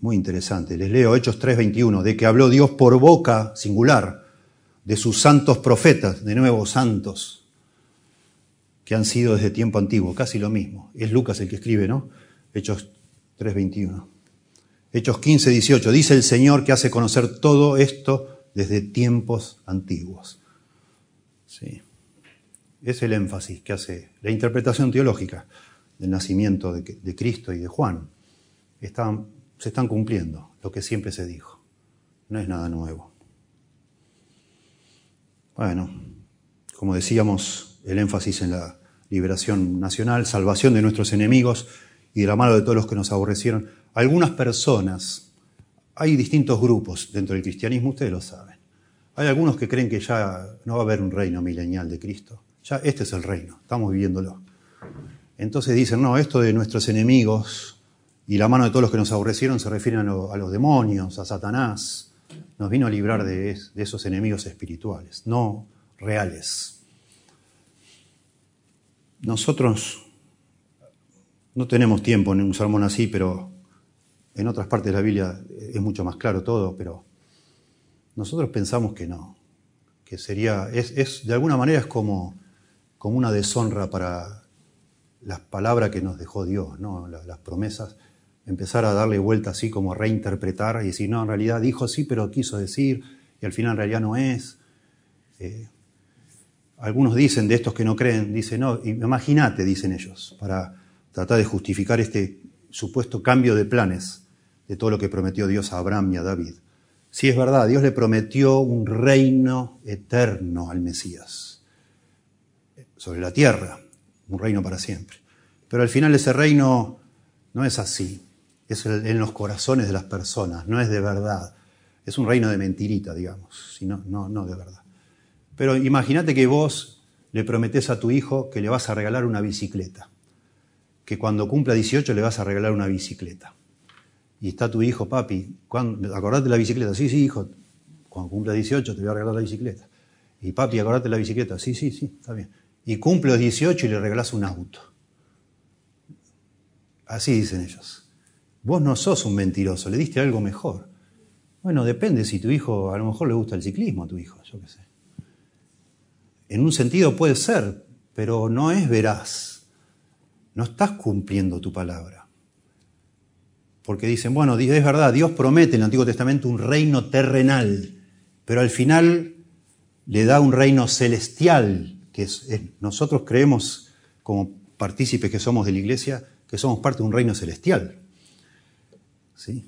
Muy interesante. Les leo Hechos 3:21, de que habló Dios por boca singular de sus santos profetas, de nuevo santos, que han sido desde tiempo antiguo, casi lo mismo. Es Lucas el que escribe, ¿no? Hechos 3:21. Hechos 15:18, dice el Señor que hace conocer todo esto desde tiempos antiguos. Sí. Es el énfasis que hace la interpretación teológica del nacimiento de, Cristo y de Juan. Están se están cumpliendo lo que siempre se dijo. No es nada nuevo. Bueno, como decíamos, el énfasis en la liberación nacional, salvación de nuestros enemigos y de la mano de todos los que nos aborrecieron. Algunas personas, hay distintos grupos dentro del cristianismo, ustedes lo saben. Hay algunos que creen que ya no va a haber un reino milenial de Cristo. Ya este es el reino, estamos viviéndolo. Entonces dicen, no, esto de nuestros enemigos, y la mano de todos los que nos aborrecieron se refieren a, los demonios, a Satanás. Nos vino a librar de, esos enemigos espirituales, no reales. Nosotros no tenemos tiempo en un sermón así, pero en otras partes de la Biblia es mucho más claro todo, pero nosotros pensamos que no, que sería, es, de alguna manera es como, como una deshonra para las palabras que nos dejó Dios, ¿no? las promesas empezar a darle vuelta así como reinterpretar y decir, no, en realidad dijo sí, pero quiso decir, y al final en realidad no es. Eh, algunos dicen de estos que no creen, dicen, no, imagínate, dicen ellos, para tratar de justificar este supuesto cambio de planes de todo lo que prometió Dios a Abraham y a David. Si es verdad, Dios le prometió un reino eterno al Mesías sobre la tierra, un reino para siempre. Pero al final ese reino no es así es en los corazones de las personas, no es de verdad. Es un reino de mentirita, digamos, sino, no, no de verdad. Pero imagínate que vos le prometés a tu hijo que le vas a regalar una bicicleta, que cuando cumpla 18 le vas a regalar una bicicleta. Y está tu hijo, papi, acordate la bicicleta, sí, sí, hijo, cuando cumpla 18 te voy a regalar la bicicleta. Y papi, acordate la bicicleta, sí, sí, sí, está bien. Y cumple los 18 y le regalás un auto. Así dicen ellos. Vos no sos un mentiroso, le diste algo mejor. Bueno, depende si tu hijo, a lo mejor le gusta el ciclismo a tu hijo, yo qué sé. En un sentido puede ser, pero no es veraz. No estás cumpliendo tu palabra. Porque dicen, bueno, es verdad, Dios promete en el Antiguo Testamento un reino terrenal, pero al final le da un reino celestial, que nosotros creemos como partícipes que somos de la iglesia, que somos parte de un reino celestial. ¿sí?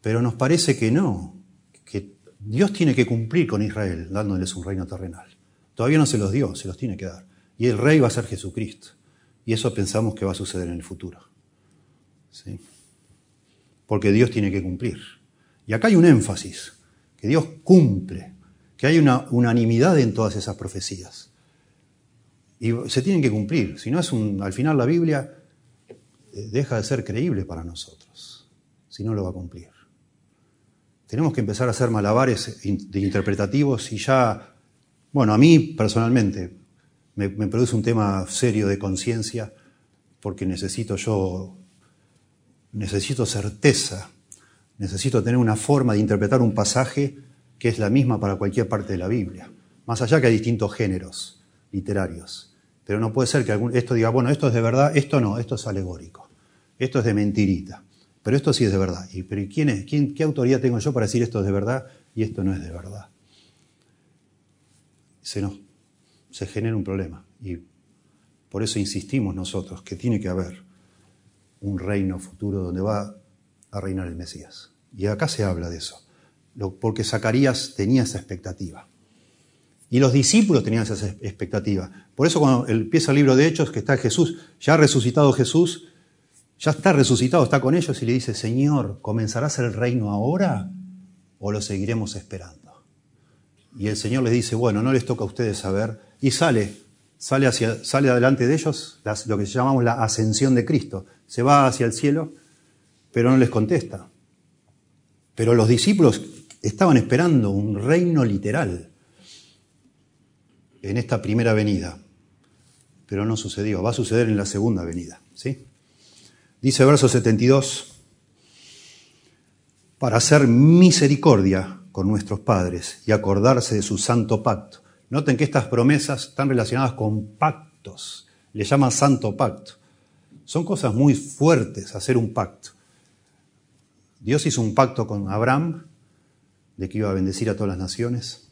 Pero nos parece que no, que Dios tiene que cumplir con Israel dándoles un reino terrenal. Todavía no se los dio, se los tiene que dar. Y el rey va a ser Jesucristo. Y eso pensamos que va a suceder en el futuro. ¿Sí? Porque Dios tiene que cumplir. Y acá hay un énfasis, que Dios cumple, que hay una unanimidad en todas esas profecías. Y se tienen que cumplir. Si no es un, al final la Biblia eh, deja de ser creíble para nosotros si no lo va a cumplir. Tenemos que empezar a hacer malabares interpretativos y ya, bueno, a mí personalmente me, produce un tema serio de conciencia porque necesito yo, necesito certeza, necesito tener una forma de interpretar un pasaje que es la misma para cualquier parte de la Biblia, más allá que hay distintos géneros literarios. Pero no puede ser que esto diga, bueno, esto es de verdad, esto no, esto es alegórico, esto es de mentirita. Pero esto sí es de verdad. ¿Y pero quién es? ¿Quién, ¿Qué autoridad tengo yo para decir esto es de verdad y esto no es de verdad? Se nos se genera un problema. Y por eso insistimos nosotros que tiene que haber un reino futuro donde va a reinar el Mesías. Y acá se habla de eso. Porque Zacarías tenía esa expectativa. Y los discípulos tenían esa expectativa. Por eso cuando empieza el libro de Hechos, que está Jesús, ya ha resucitado Jesús, ya está resucitado, está con ellos y le dice, Señor, ¿comenzará a ser el reino ahora o lo seguiremos esperando? Y el Señor les dice, bueno, no les toca a ustedes saber. Y sale, sale, hacia, sale adelante de ellos lo que llamamos la ascensión de Cristo. Se va hacia el cielo, pero no les contesta. Pero los discípulos estaban esperando un reino literal en esta primera venida, pero no sucedió, va a suceder en la segunda venida. ¿sí? Dice verso 72, para hacer misericordia con nuestros padres y acordarse de su santo pacto. Noten que estas promesas están relacionadas con pactos, le llaman santo pacto. Son cosas muy fuertes hacer un pacto. Dios hizo un pacto con Abraham de que iba a bendecir a todas las naciones.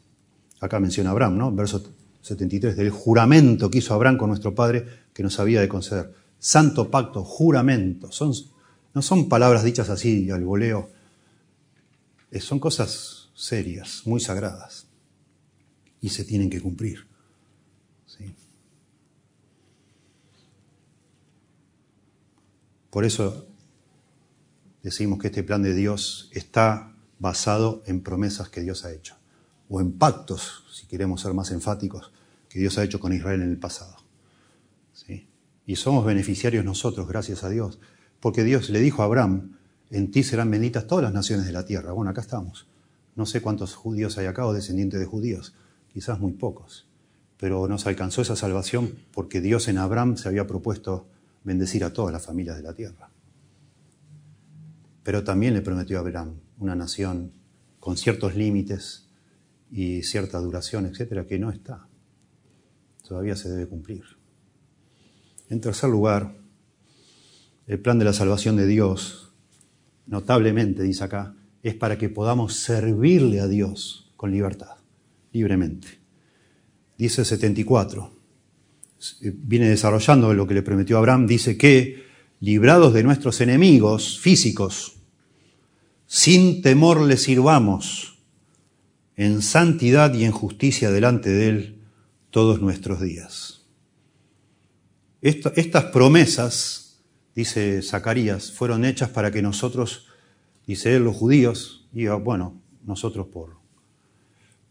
Acá menciona Abraham, ¿no? Verso 73, del juramento que hizo Abraham con nuestro Padre que nos había de conceder. Santo pacto, juramento. Son, no son palabras dichas así al voleo. Son cosas serias, muy sagradas. Y se tienen que cumplir. Por eso decimos que este plan de Dios está basado en promesas que Dios ha hecho, o en pactos, si queremos ser más enfáticos, que Dios ha hecho con Israel en el pasado. ¿Sí? Y somos beneficiarios nosotros, gracias a Dios, porque Dios le dijo a Abraham, en ti serán benditas todas las naciones de la tierra. Bueno, acá estamos. No sé cuántos judíos hay acá o descendientes de judíos, quizás muy pocos, pero nos alcanzó esa salvación porque Dios en Abraham se había propuesto bendecir a todas las familias de la tierra. Pero también le prometió a Abraham una nación con ciertos límites y cierta duración, etcétera, que no está. Todavía se debe cumplir. En tercer lugar, el plan de la salvación de Dios, notablemente, dice acá, es para que podamos servirle a Dios con libertad, libremente. Dice 74, viene desarrollando lo que le prometió Abraham, dice que, librados de nuestros enemigos físicos, sin temor le sirvamos, en santidad y en justicia delante de Él todos nuestros días. estas promesas, dice Zacarías, fueron hechas para que nosotros, dice él, los judíos, y bueno, nosotros por,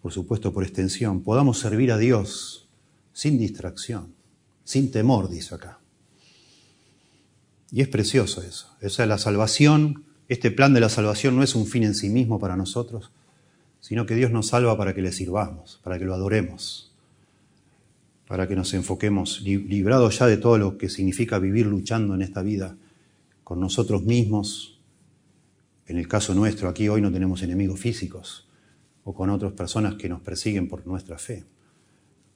por supuesto por extensión, podamos servir a Dios sin distracción, sin temor, dice acá. Y es precioso eso. Esa es la salvación este plan de la salvación no es un fin en sí mismo para nosotros, sino que Dios nos salva para que le sirvamos, para que lo adoremos, para que nos enfoquemos, librados ya de todo lo que significa vivir luchando en esta vida con nosotros mismos. En el caso nuestro, aquí hoy no tenemos enemigos físicos o con otras personas que nos persiguen por nuestra fe.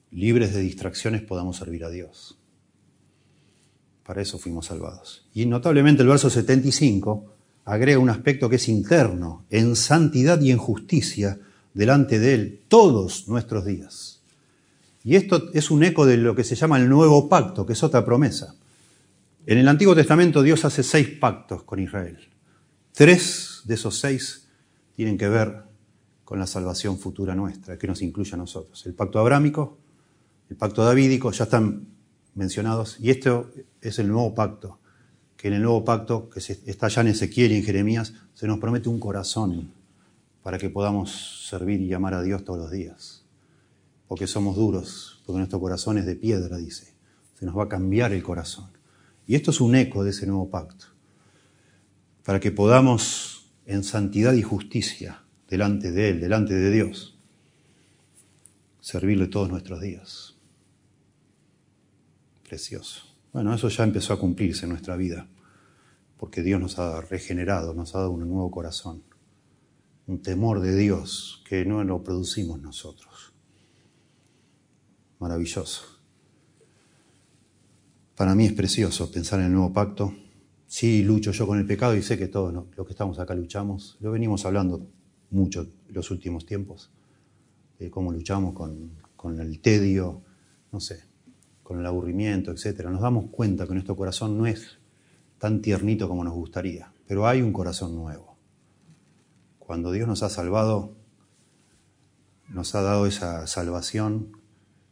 Libres de distracciones podamos servir a Dios. Para eso fuimos salvados. Y notablemente el verso 75 agrega un aspecto que es interno, en santidad y en justicia delante de Él todos nuestros días. Y esto es un eco de lo que se llama el nuevo pacto, que es otra promesa. En el Antiguo Testamento Dios hace seis pactos con Israel. Tres de esos seis tienen que ver con la salvación futura nuestra, que nos incluye a nosotros. El pacto abrámico, el pacto davídico, ya están mencionados, y esto es el nuevo pacto, que en el nuevo pacto, que está ya en Ezequiel y en Jeremías, se nos promete un corazón para que podamos servir y llamar a Dios todos los días. Porque somos duros, porque nuestro corazón es de piedra, dice. Se nos va a cambiar el corazón. Y esto es un eco de ese nuevo pacto. Para que podamos, en santidad y justicia, delante de Él, delante de Dios, servirle todos nuestros días. Precioso. Bueno, eso ya empezó a cumplirse en nuestra vida porque Dios nos ha regenerado, nos ha dado un nuevo corazón, un temor de Dios que no lo producimos nosotros. Maravilloso. Para mí es precioso pensar en el nuevo pacto. Sí, lucho yo con el pecado y sé que todos los que estamos acá luchamos. Lo venimos hablando mucho los últimos tiempos, de cómo luchamos con, con el tedio, no sé, con el aburrimiento, etc. Nos damos cuenta que nuestro corazón no es tan tiernito como nos gustaría, pero hay un corazón nuevo. Cuando Dios nos ha salvado, nos ha dado esa salvación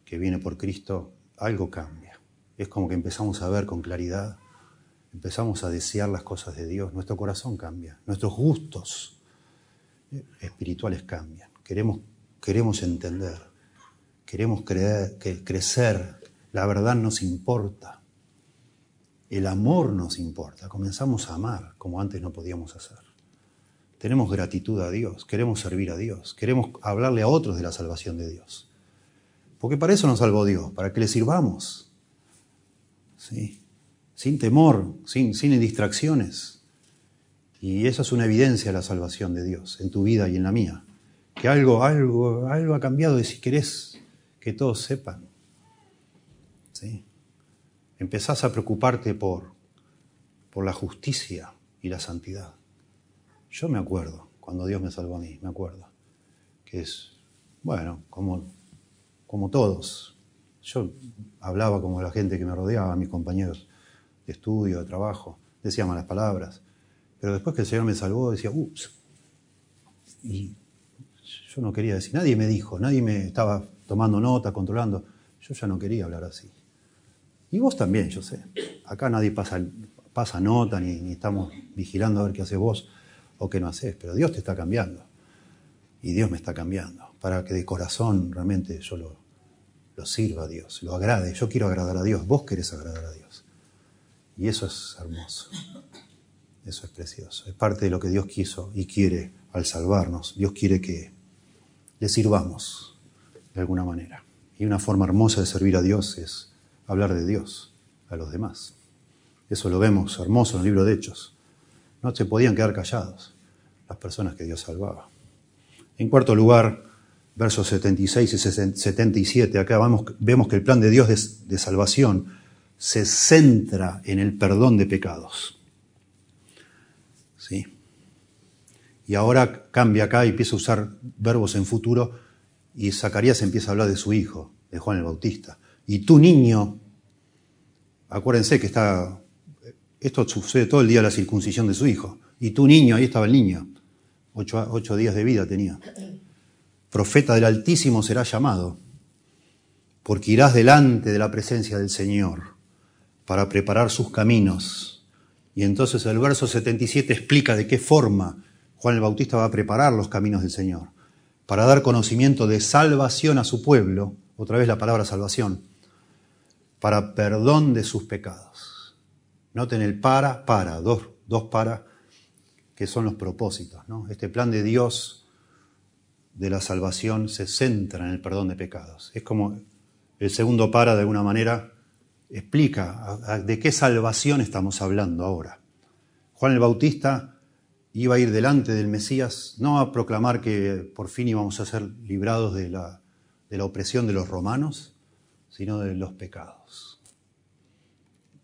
que viene por Cristo, algo cambia. Es como que empezamos a ver con claridad, empezamos a desear las cosas de Dios, nuestro corazón cambia, nuestros gustos espirituales cambian, queremos, queremos entender, queremos creer, crecer, la verdad nos importa. El amor nos importa, comenzamos a amar como antes no podíamos hacer. tenemos gratitud a Dios, queremos servir a Dios, queremos hablarle a otros de la salvación de Dios. Porque para eso nos salvó Dios, para que le sirvamos. ¿Sí? Sin temor, sin, sin distracciones. Y eso es una evidencia de la salvación de Dios en tu vida y en la mía. Que algo, algo, algo ha cambiado de si querés que todos sepan. ¿Sí? Empezás a preocuparte por, por la justicia y la santidad. Yo me acuerdo, cuando Dios me salvó a mí, me acuerdo, que es, bueno, como, como todos. Yo hablaba como la gente que me rodeaba, mis compañeros de estudio, de trabajo, decía malas palabras. Pero después que el Señor me salvó, decía, ups. Y yo no quería decir, nadie me dijo, nadie me estaba tomando nota, controlando. Yo ya no quería hablar así. Y vos también, yo sé. Acá nadie pasa, pasa nota ni, estamos vigilando a ver qué haces vos o qué no haces, pero Dios te está cambiando. Y Dios me está cambiando para que de corazón realmente yo lo, lo sirva a Dios, lo agrade. Yo quiero agradar a Dios, vos querés agradar a Dios. Y eso es hermoso. Eso es precioso. Es parte de lo que Dios quiso y quiere al salvarnos. Dios quiere que le sirvamos de alguna manera. Y una forma hermosa de servir a Dios es hablar de Dios a los demás. Eso lo vemos hermoso en el libro de Hechos. No se podían quedar callados las personas que Dios salvaba. En cuarto lugar, versos 76 y 77, acá vemos que el plan de Dios de, salvación se centra en el perdón de pecados. ¿Sí? Y ahora cambia acá y empieza a usar verbos en futuro y Zacarías empieza a hablar de su hijo, de Juan el Bautista. Y tu niño, acuérdense que está, esto sucede todo el día la circuncisión de su hijo. Y tu niño, ahí estaba el niño, ocho, ocho días de vida tenía. Profeta del Altísimo será llamado, porque irás delante de la presencia del Señor para preparar sus caminos. Y entonces el verso 77 explica de qué forma Juan el Bautista va a preparar los caminos del Señor, para dar conocimiento de salvación a su pueblo, otra vez la palabra salvación, para perdón de sus pecados. Noten el para, para, dos, dos para, que son los propósitos. ¿no? Este plan de Dios de la salvación se centra en el perdón de pecados. Es como el segundo para, de alguna manera, explica de qué salvación estamos hablando ahora. Juan el Bautista iba a ir delante del Mesías, no a proclamar que por fin íbamos a ser librados de la, de la opresión de los romanos, sino de los pecados.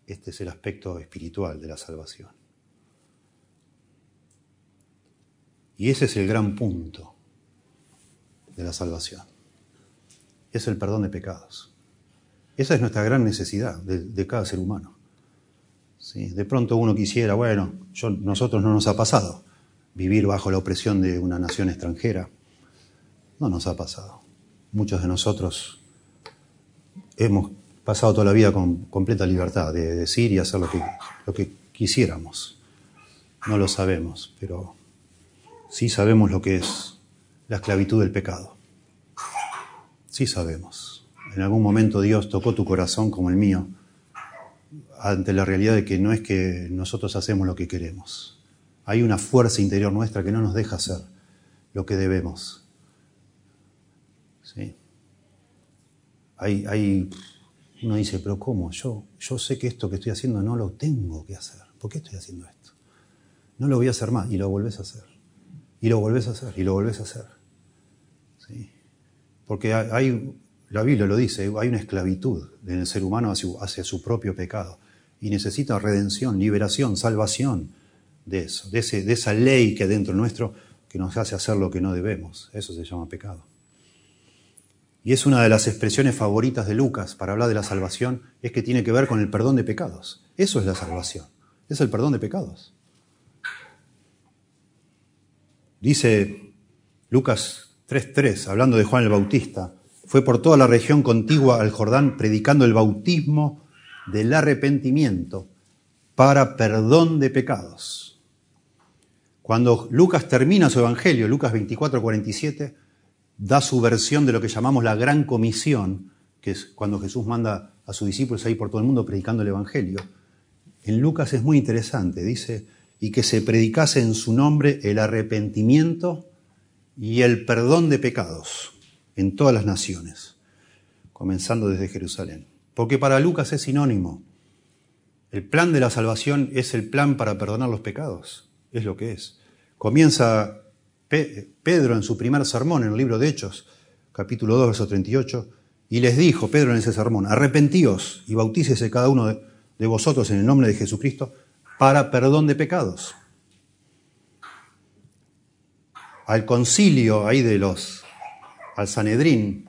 Este es el aspecto espiritual de la salvación. Y ese es el gran punto de la salvación. Es el perdón de pecados. Esa es nuestra gran necesidad de, cada ser humano. De pronto uno quisiera, bueno, nosotros no nos ha pasado vivir bajo la opresión de una nación extranjera. No nos ha pasado. Muchos de nosotros hemos pasado toda la vida con completa libertad de decir y hacer lo que, lo que quisiéramos. No lo sabemos, pero sí sabemos lo que es la esclavitud del pecado. Sí sabemos. En algún momento Dios tocó tu corazón como el mío ante la realidad de que no es que nosotros hacemos lo que queremos. Hay una fuerza interior nuestra que no nos deja hacer lo que debemos. ¿Sí? Hay, hay, uno dice, pero ¿cómo? Yo, yo sé que esto que estoy haciendo no lo tengo que hacer. ¿Por qué estoy haciendo esto? No lo voy a hacer más y lo volvés a hacer. Y lo volvés a hacer y lo volvés a hacer. ¿Sí? Porque hay, la Biblia lo dice, hay una esclavitud en el ser humano hacia, su propio pecado. Y necesita redención, liberación, salvación de eso, de, ese, de esa ley que dentro nuestro que nos hace hacer lo que no debemos. Eso se llama pecado. Y es una de las expresiones favoritas de Lucas para hablar de la salvación, es que tiene que ver con el perdón de pecados. Eso es la salvación, es el perdón de pecados. Dice Lucas 3.3, hablando de Juan el Bautista, fue por toda la región contigua al Jordán predicando el bautismo del arrepentimiento para perdón de pecados. Cuando Lucas termina su evangelio, Lucas 24.47, da su versión de lo que llamamos la gran comisión, que es cuando Jesús manda a sus discípulos a ir por todo el mundo predicando el evangelio. En Lucas es muy interesante, dice y que se predicase en su nombre el arrepentimiento y el perdón de pecados en todas las naciones, comenzando desde Jerusalén. Porque para Lucas es sinónimo. El plan de la salvación es el plan para perdonar los pecados, es lo que es. Comienza Pedro en su primer sermón en el libro de Hechos, capítulo 2, verso 38, y les dijo Pedro en ese sermón, arrepentíos y bautícese cada uno de, de vosotros en el nombre de Jesucristo para perdón de pecados. Al concilio ahí de los, al Sanedrín,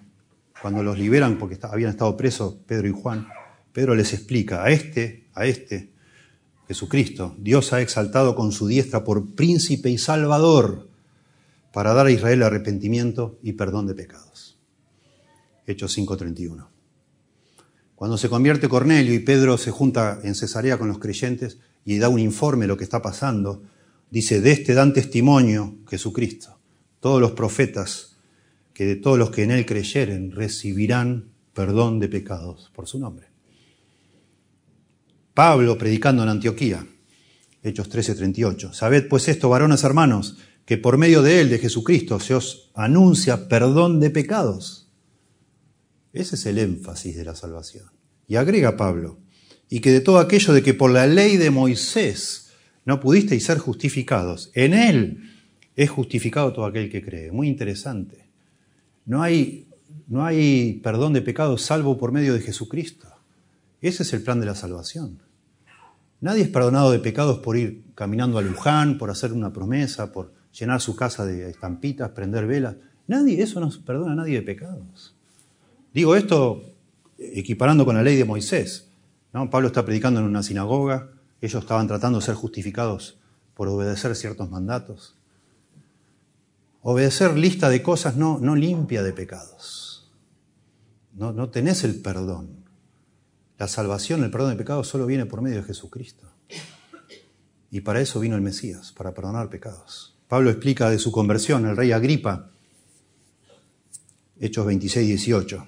cuando los liberan porque habían estado presos Pedro y Juan, Pedro les explica, a este, a este, Jesucristo, Dios ha exaltado con su diestra por príncipe y salvador para dar a Israel arrepentimiento y perdón de pecados. Hechos 5:31. Cuando se convierte Cornelio y Pedro se junta en Cesarea con los creyentes y da un informe de lo que está pasando, dice, de este dan testimonio Jesucristo. Todos los profetas, que de todos los que en él creyeren, recibirán perdón de pecados por su nombre. Pablo predicando en Antioquía, Hechos 13:38. Sabed pues esto, varones hermanos, que por medio de él, de Jesucristo, se os anuncia perdón de pecados. Ese es el énfasis de la salvación. Y agrega Pablo, y que de todo aquello de que por la ley de Moisés no pudisteis ser justificados, en él es justificado todo aquel que cree. Muy interesante. No hay, no hay perdón de pecados salvo por medio de Jesucristo. Ese es el plan de la salvación. Nadie es perdonado de pecados por ir caminando a Luján, por hacer una promesa, por llenar su casa de estampitas, prender velas. Nadie, eso no perdona a nadie de pecados. Digo esto equiparando con la ley de Moisés. Pablo está predicando en una sinagoga, ellos estaban tratando de ser justificados por obedecer ciertos mandatos. Obedecer lista de cosas no, no limpia de pecados. No, no tenés el perdón. La salvación, el perdón de pecados solo viene por medio de Jesucristo. Y para eso vino el Mesías, para perdonar pecados. Pablo explica de su conversión, el rey Agripa, Hechos 26, 18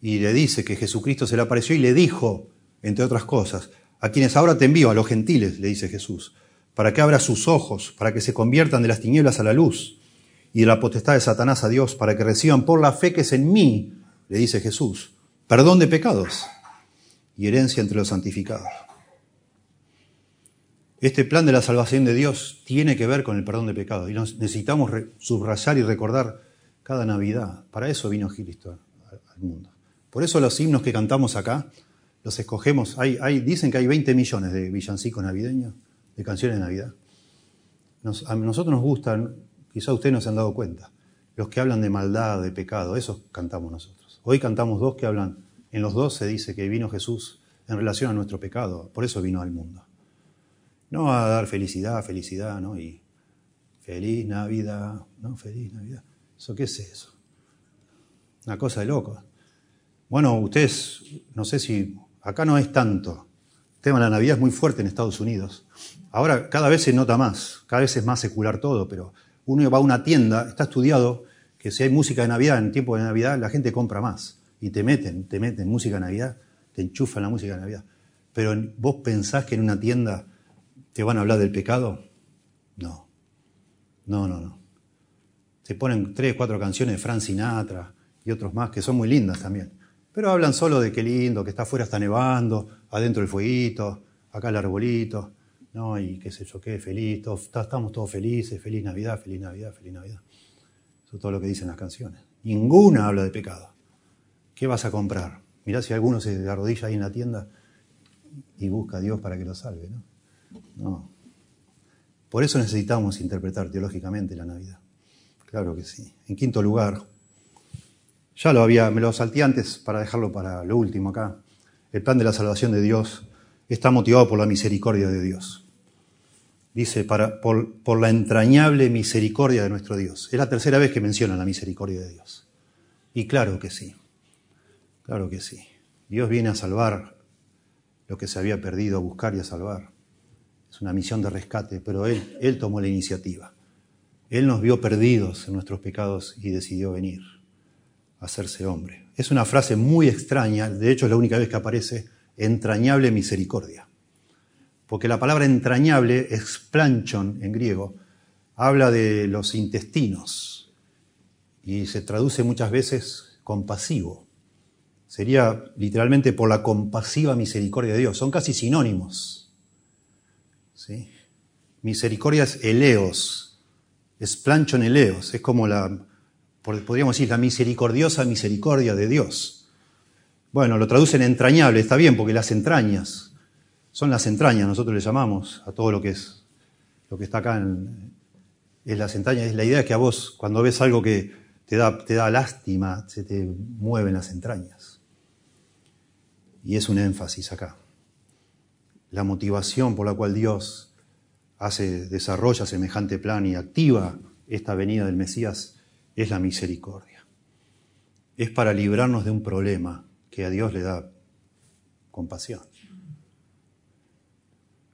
y le dice que Jesucristo se le apareció y le dijo, entre otras cosas, a quienes ahora te envío, a los gentiles, le dice Jesús, para que abra sus ojos, para que se conviertan de las tinieblas a la luz y de la potestad de Satanás a Dios, para que reciban por la fe que es en mí, le dice Jesús, perdón de pecados y herencia entre los santificados. Este plan de la salvación de Dios tiene que ver con el perdón de pecados y necesitamos subrayar y recordar cada Navidad. Para eso vino Cristo al mundo. Por eso los himnos que cantamos acá, los escogemos. Hay, hay, dicen que hay 20 millones de villancicos navideños, de canciones de Navidad. a nosotros nos gustan, quizá ustedes no se han dado cuenta, los que hablan de maldad, de pecado, esos cantamos nosotros. Hoy cantamos dos que hablan, en los dos se dice que vino Jesús en relación a nuestro pecado, por eso vino al mundo. No a dar felicidad, felicidad, ¿no? Y feliz Navidad, ¿no? Feliz Navidad. ¿Eso qué es eso? Una cosa de loco. Bueno, ustedes, no sé si acá no es tanto. El tema de la Navidad es muy fuerte en Estados Unidos. Ahora cada vez se nota más, cada vez es más secular todo, pero uno va a una tienda, está estudiado que si hay música de Navidad en tiempo de Navidad, la gente compra más. Y te meten, te meten música de Navidad, te enchufan la música de Navidad. Pero vos pensás que en una tienda te van a hablar del pecado? No. No, no, no. Se ponen tres, cuatro canciones de Frank Sinatra y otros más que son muy lindas también. Pero hablan solo de qué lindo, que está afuera está nevando, adentro el fueguito, acá el arbolito, ¿no? Y qué sé yo qué, feliz, estamos todos felices, feliz Navidad, feliz Navidad, feliz Navidad. Eso es todo lo que dicen las canciones. Ninguna habla de pecado. ¿Qué vas a comprar? Mirá si alguno se arrodilla ahí en la tienda y busca a Dios para que lo salve, ¿no? No. Por eso necesitamos interpretar teológicamente la Navidad. Claro que sí. En quinto lugar, ya lo había, me lo salté antes para dejarlo para lo último acá. El plan de la salvación de Dios está motivado por la misericordia de Dios. Dice, por, por la entrañable misericordia de nuestro Dios. Es la tercera vez que menciona la misericordia de Dios. Y claro que sí, claro que sí. Dios viene a salvar lo que se había perdido, a buscar y a salvar. Es una misión de rescate, pero Él, Él tomó la iniciativa. Él nos vio perdidos en nuestros pecados y decidió venir hacerse hombre. Es una frase muy extraña, de hecho es la única vez que aparece entrañable misericordia. Porque la palabra entrañable, explanchon en griego, habla de los intestinos y se traduce muchas veces compasivo. Sería literalmente por la compasiva misericordia de Dios. Son casi sinónimos. ¿Sí? Misericordia es eleos, explanchon eleos, es como la, podríamos decir, la misericordiosa misericordia de Dios. Bueno, lo traducen entrañable, está bien, porque las entrañas son las entrañas, nosotros le llamamos a todo lo que es, lo que está acá en, las entrañas, la idea que a vos, cuando ves algo que te da, te da lástima, se te mueven las entrañas. Y es un énfasis acá. La motivación por la cual Dios hace, desarrolla semejante plan y activa esta venida del Mesías es la misericordia. Es para librarnos de un problema que a Dios le da compasión.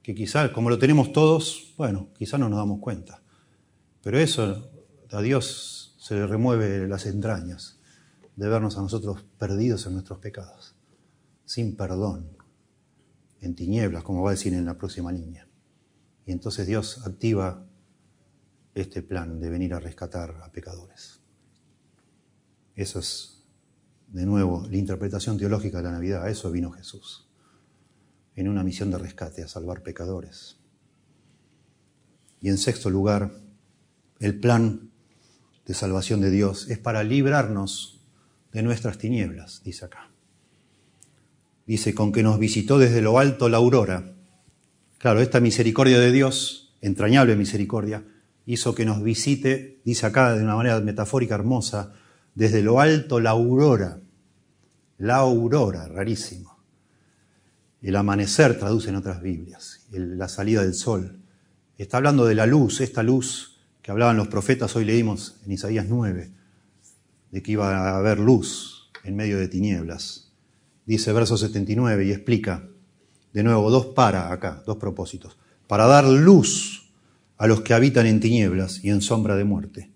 Que quizá, como lo tenemos todos, bueno, quizá no nos damos cuenta. Pero eso a Dios se le remueve las entrañas de vernos a nosotros perdidos en nuestros pecados, sin perdón, en tinieblas, como va a decir en la próxima línea. Y entonces Dios activa este plan de venir a rescatar a pecadores. Eso es de nuevo, la interpretación teológica de la Navidad, a eso vino Jesús, en una misión de rescate, a salvar pecadores. Y en sexto lugar, el plan de salvación de Dios es para librarnos de nuestras tinieblas, dice acá. Dice, con que nos visitó desde lo alto la aurora. Claro, esta misericordia de Dios, entrañable misericordia, hizo que nos visite, dice acá de una manera metafórica hermosa, desde lo alto la aurora. La aurora, rarísimo. El amanecer traduce en otras Biblias, la salida del sol. Está hablando de la luz, esta luz que hablaban los profetas, hoy leímos en Isaías 9, de que iba a haber luz en medio de tinieblas. Dice verso 79 y explica, de nuevo, dos para acá, dos propósitos. Para dar luz a los que habitan en tinieblas y en sombra de muerte,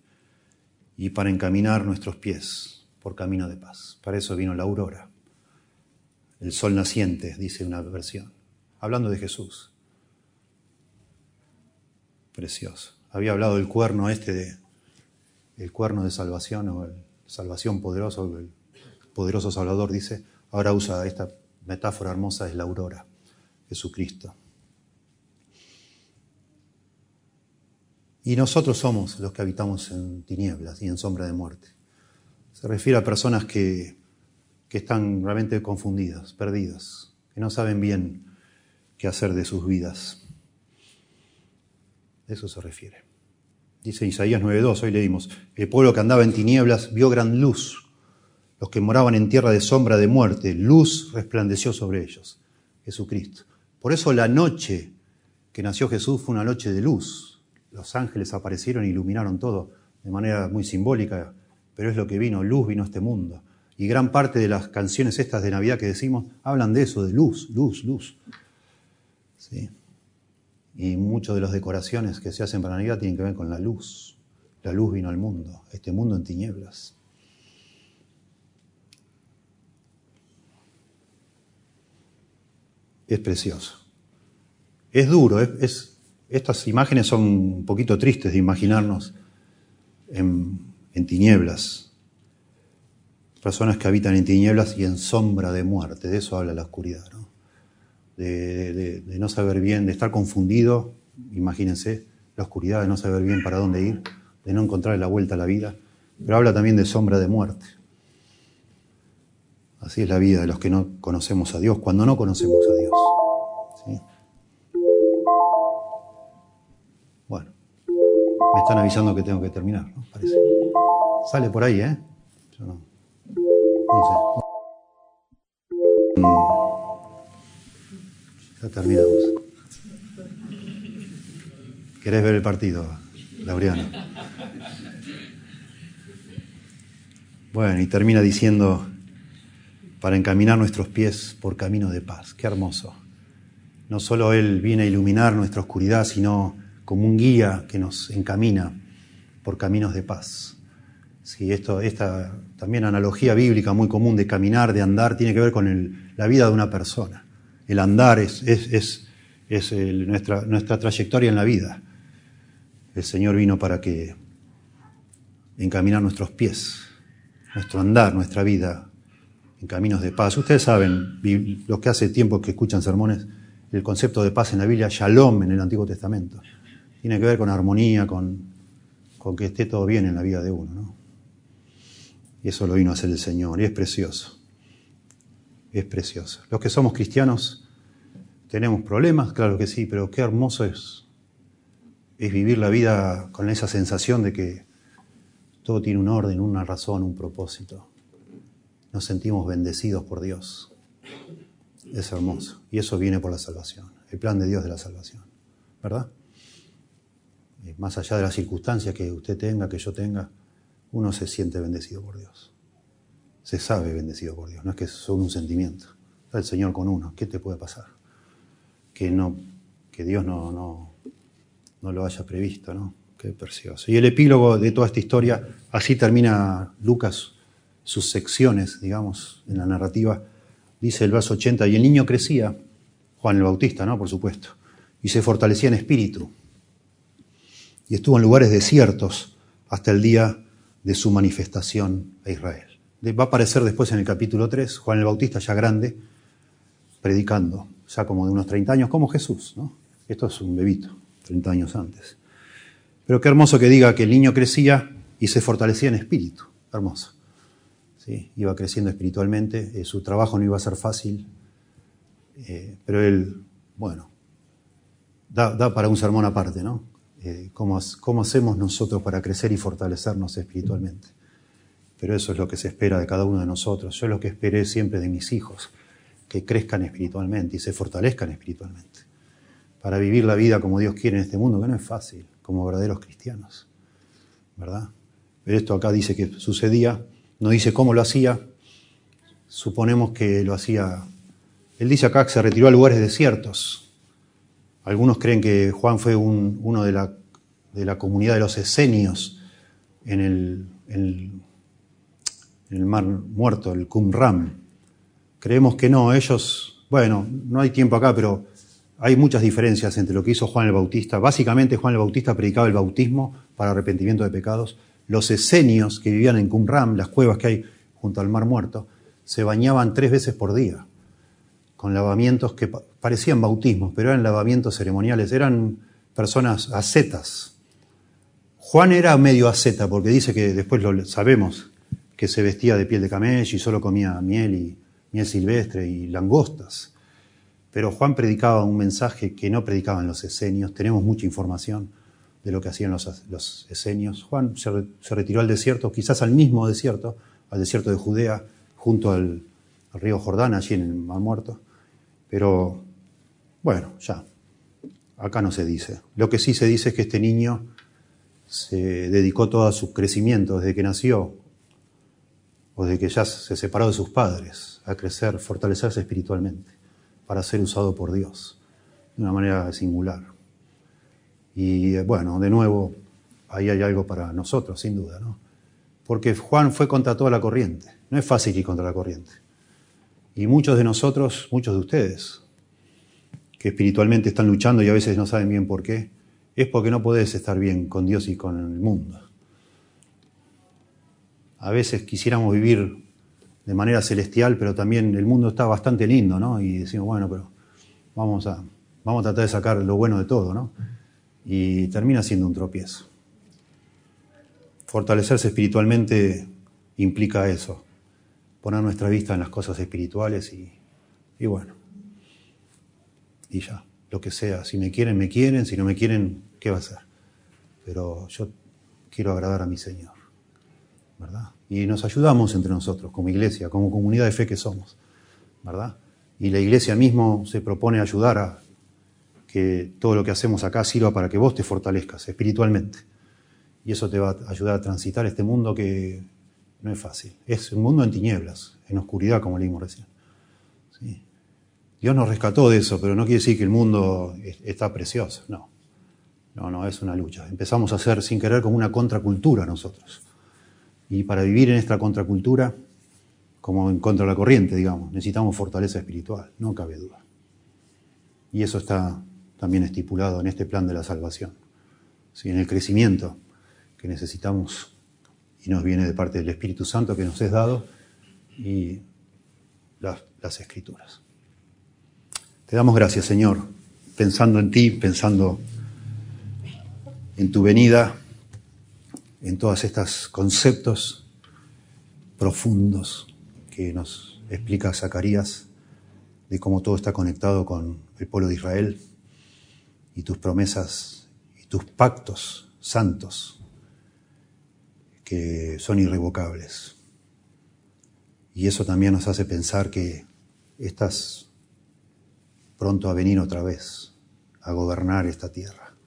y para encaminar nuestros pies por camino de paz. Para eso vino la aurora. El sol naciente, dice una versión. Hablando de Jesús. Precioso. Había hablado del cuerno este de el cuerno de salvación o el salvación poderoso, el poderoso Salvador dice, ahora usa esta metáfora hermosa es la aurora, Jesucristo. Y nosotros somos los que habitamos en tinieblas y en sombra de muerte. Se refiere a personas que, están realmente confundidas, perdidas, que no saben bien qué hacer de sus vidas. De eso se refiere. Dice Isaías 9.2, hoy leímos, el pueblo que andaba en tinieblas vio gran luz, los que moraban en tierra de sombra de muerte, luz resplandeció sobre ellos, Jesucristo. Por eso la noche que nació Jesús fue una noche de luz. Los ángeles aparecieron e iluminaron todo de manera muy simbólica pero es lo que vino, luz vino a este mundo. Y gran parte de las canciones estas de Navidad que decimos hablan de eso, de luz, luz, luz. ¿Sí? Y muchas de las decoraciones que se hacen para Navidad tienen que ver con la luz. La luz vino al mundo, este mundo en tinieblas. Es precioso. Es duro, es, estas imágenes son un poquito tristes de imaginarnos en, en tinieblas. Personas que habitan en tinieblas y en sombra de muerte, de eso habla la oscuridad, ¿no? De, no saber bien, de estar confundido, imagínense, la oscuridad, de no saber bien para dónde ir, de no encontrar la vuelta a la vida, pero habla también de sombra de muerte. Así es la vida de los que no conocemos a Dios, cuando no conocemos a Dios. Bueno, me están avisando que tengo que terminar, ¿no? Parece. Sale por ahí, ¿eh? Yo no. Sé. Ya terminamos. ¿Querés ver el partido, Laureano? Bueno, y termina diciendo, para encaminar nuestros pies por camino de paz. Qué hermoso. No solo Él viene a iluminar nuestra oscuridad, sino como un guía que nos encamina por caminos de paz. Sí, esto, esta también analogía bíblica muy común de caminar, de andar, tiene que ver con la vida de una persona. El andar es, es, es nuestra, nuestra trayectoria en la vida. El Señor vino para que encaminar nuestros pies, nuestro andar, nuestra vida en caminos de paz. Ustedes saben, los que hace tiempo que escuchan sermones, el concepto de paz en la Biblia, shalom en el Antiguo Testamento. Tiene que ver con armonía, con, con que esté todo bien en la vida de uno. ¿no? Eso lo vino a hacer el Señor, y es precioso. Es precioso. Los que somos cristianos tenemos problemas, claro que sí, pero qué hermoso es, es vivir la vida con esa sensación de que todo tiene un orden, una razón, un propósito. Nos sentimos bendecidos por Dios. Es hermoso. Y eso viene por la salvación, el plan de Dios de la salvación. ¿Verdad? Eh, más allá de las circunstancias que usted tenga, que yo tenga, uno se siente bendecido por Dios. Se sabe bendecido por Dios, no es que es solo un sentimiento. Está el Señor con uno, ¿qué te puede pasar? Que, no, que Dios no, lo haya previsto, ¿no? Qué precioso. Y el epílogo de toda esta historia, así termina Lucas sus secciones, digamos, en la narrativa, dice el verso 80, y el niño crecía, Juan el Bautista, ¿no? Por supuesto, y se fortalecía en espíritu, y estuvo en lugares desiertos hasta el día de su manifestación a Israel. Va a aparecer después en el capítulo 3, Juan el Bautista ya grande, predicando, ya como de unos 30 años, como Jesús, ¿no? Esto es un bebito, 30 años antes. Pero qué hermoso que diga que el niño crecía y se fortalecía en espíritu. Hermoso. ¿Sí? Iba creciendo espiritualmente, eh, su trabajo no iba a ser fácil, eh, pero él, bueno, da, para un sermón aparte, ¿no? Eh, cómo, hacemos nosotros para crecer y fortalecernos espiritualmente. Pero eso es lo que se espera de cada uno de nosotros. Yo es lo que esperé siempre de mis hijos, que crezcan espiritualmente y se fortalezcan espiritualmente. Para vivir la vida como Dios quiere en este mundo, que no es fácil, como verdaderos cristianos. ¿Verdad? Pero esto acá dice que sucedía, no dice cómo lo hacía, suponemos que lo hacía. Él dice acá que se retiró a lugares desiertos, algunos creen que Juan fue uno de la, de la, comunidad de los esenios en el, en el, Mar Muerto, el Qumran. Creemos que no, ellos, bueno, no hay tiempo acá, pero hay muchas diferencias entre lo que hizo Juan el Bautista. Básicamente Juan el Bautista predicaba el bautismo para arrepentimiento de pecados. Los esenios que vivían en Qumran, las cuevas que hay junto al Mar Muerto, se bañaban tres veces por día con lavamientos que parecían bautismos, pero eran lavamientos ceremoniales, eran personas ascetas. Juan era medio asceta, porque dice que después lo sabemos, que se vestía de piel de camello y solo comía miel y miel silvestre y langostas. Pero Juan predicaba un mensaje que no predicaban los esenios. Tenemos mucha información de lo que hacían los, los esenios. Juan se, retiró al desierto, quizás al mismo desierto, al desierto de Judea, junto al, al río Jordán, allí en el Mar Muerto. Pero, bueno, ya, acá no se dice. Lo que sí se dice es que este niño se dedicó todo a su crecimiento desde que nació, o desde que ya se separó de sus padres, a crecer, fortalecerse espiritualmente, para ser usado por Dios de una manera singular. Y bueno, de nuevo, ahí hay algo para nosotros, sin duda, ¿no? Porque Juan fue contra toda la corriente. No es fácil ir contra la corriente. Y muchos de nosotros, muchos de ustedes, que espiritualmente están luchando y a veces no saben bien por qué, es porque no podés estar bien con Dios y con el mundo. A veces quisiéramos vivir de manera celestial, pero también el mundo está bastante lindo, ¿no? Y decimos, bueno, pero vamos a, vamos a tratar de sacar lo bueno de todo, ¿no? Y termina siendo un tropiezo. Fortalecerse espiritualmente implica eso, poner nuestra vista en las cosas espirituales y, bueno, y ya, lo que sea. Si me quieren, me quieren, si no me quieren, ¿qué va a ser? Pero yo quiero agradar a mi Señor, ¿verdad? Y nos ayudamos entre nosotros, como iglesia, como comunidad de fe que somos, ¿verdad? Y la iglesia mismo se propone ayudar a que todo lo que hacemos acá sirva para que vos te fortalezcas espiritualmente. Y eso te va a ayudar a transitar este mundo que no es fácil. Es un mundo en tinieblas, en oscuridad, como leímos recién. Dios nos rescató de eso, pero no quiere decir que el mundo está precioso. No. No, no, es una lucha. Empezamos a ser sin querer como una contracultura nosotros. Y para vivir en esta contracultura, como en contra de la corriente, digamos, necesitamos fortaleza espiritual, no cabe duda. Y eso está también estipulado en este plan de la salvación. En el crecimiento que necesitamos y nos viene de parte del Espíritu Santo que nos es dado y las, las escrituras. Te damos gracias, Señor, pensando en ti, pensando en tu venida, en todos estos conceptos profundos que nos explica Zacarías de cómo todo está conectado con el pueblo de Israel y tus promesas y tus pactos santos que son irrevocables. Y eso también nos hace pensar que estás pronto a venir otra vez a gobernar esta tierra,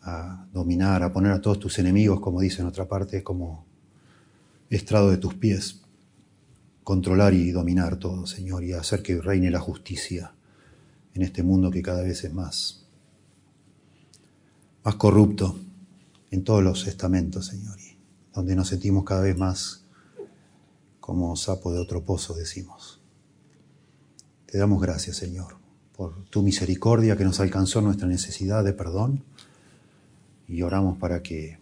a dominar, a poner a todos tus enemigos, como dice en otra parte, como estrado de tus pies controlar y dominar todo, Señor, y hacer que reine la justicia en este mundo que cada vez es más, más corrupto en todos los estamentos, Señor, donde nos sentimos cada vez más como sapo de otro pozo, decimos. Te damos gracias, Señor, por tu misericordia que nos alcanzó nuestra necesidad de perdón y oramos para que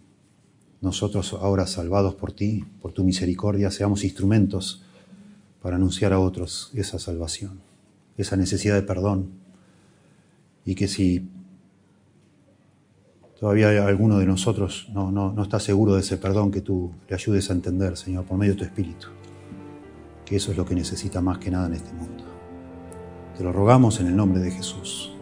nosotros ahora salvados por ti, por tu misericordia, seamos instrumentos para anunciar a otros esa salvación, esa necesidad de perdón. Y que si todavía alguno de nosotros no, no, está seguro de ese perdón, que tú le ayudes a entender, Señor, por medio de tu Espíritu, que eso es lo que necesita más que nada en este mundo. Te lo rogamos en el nombre de Jesús.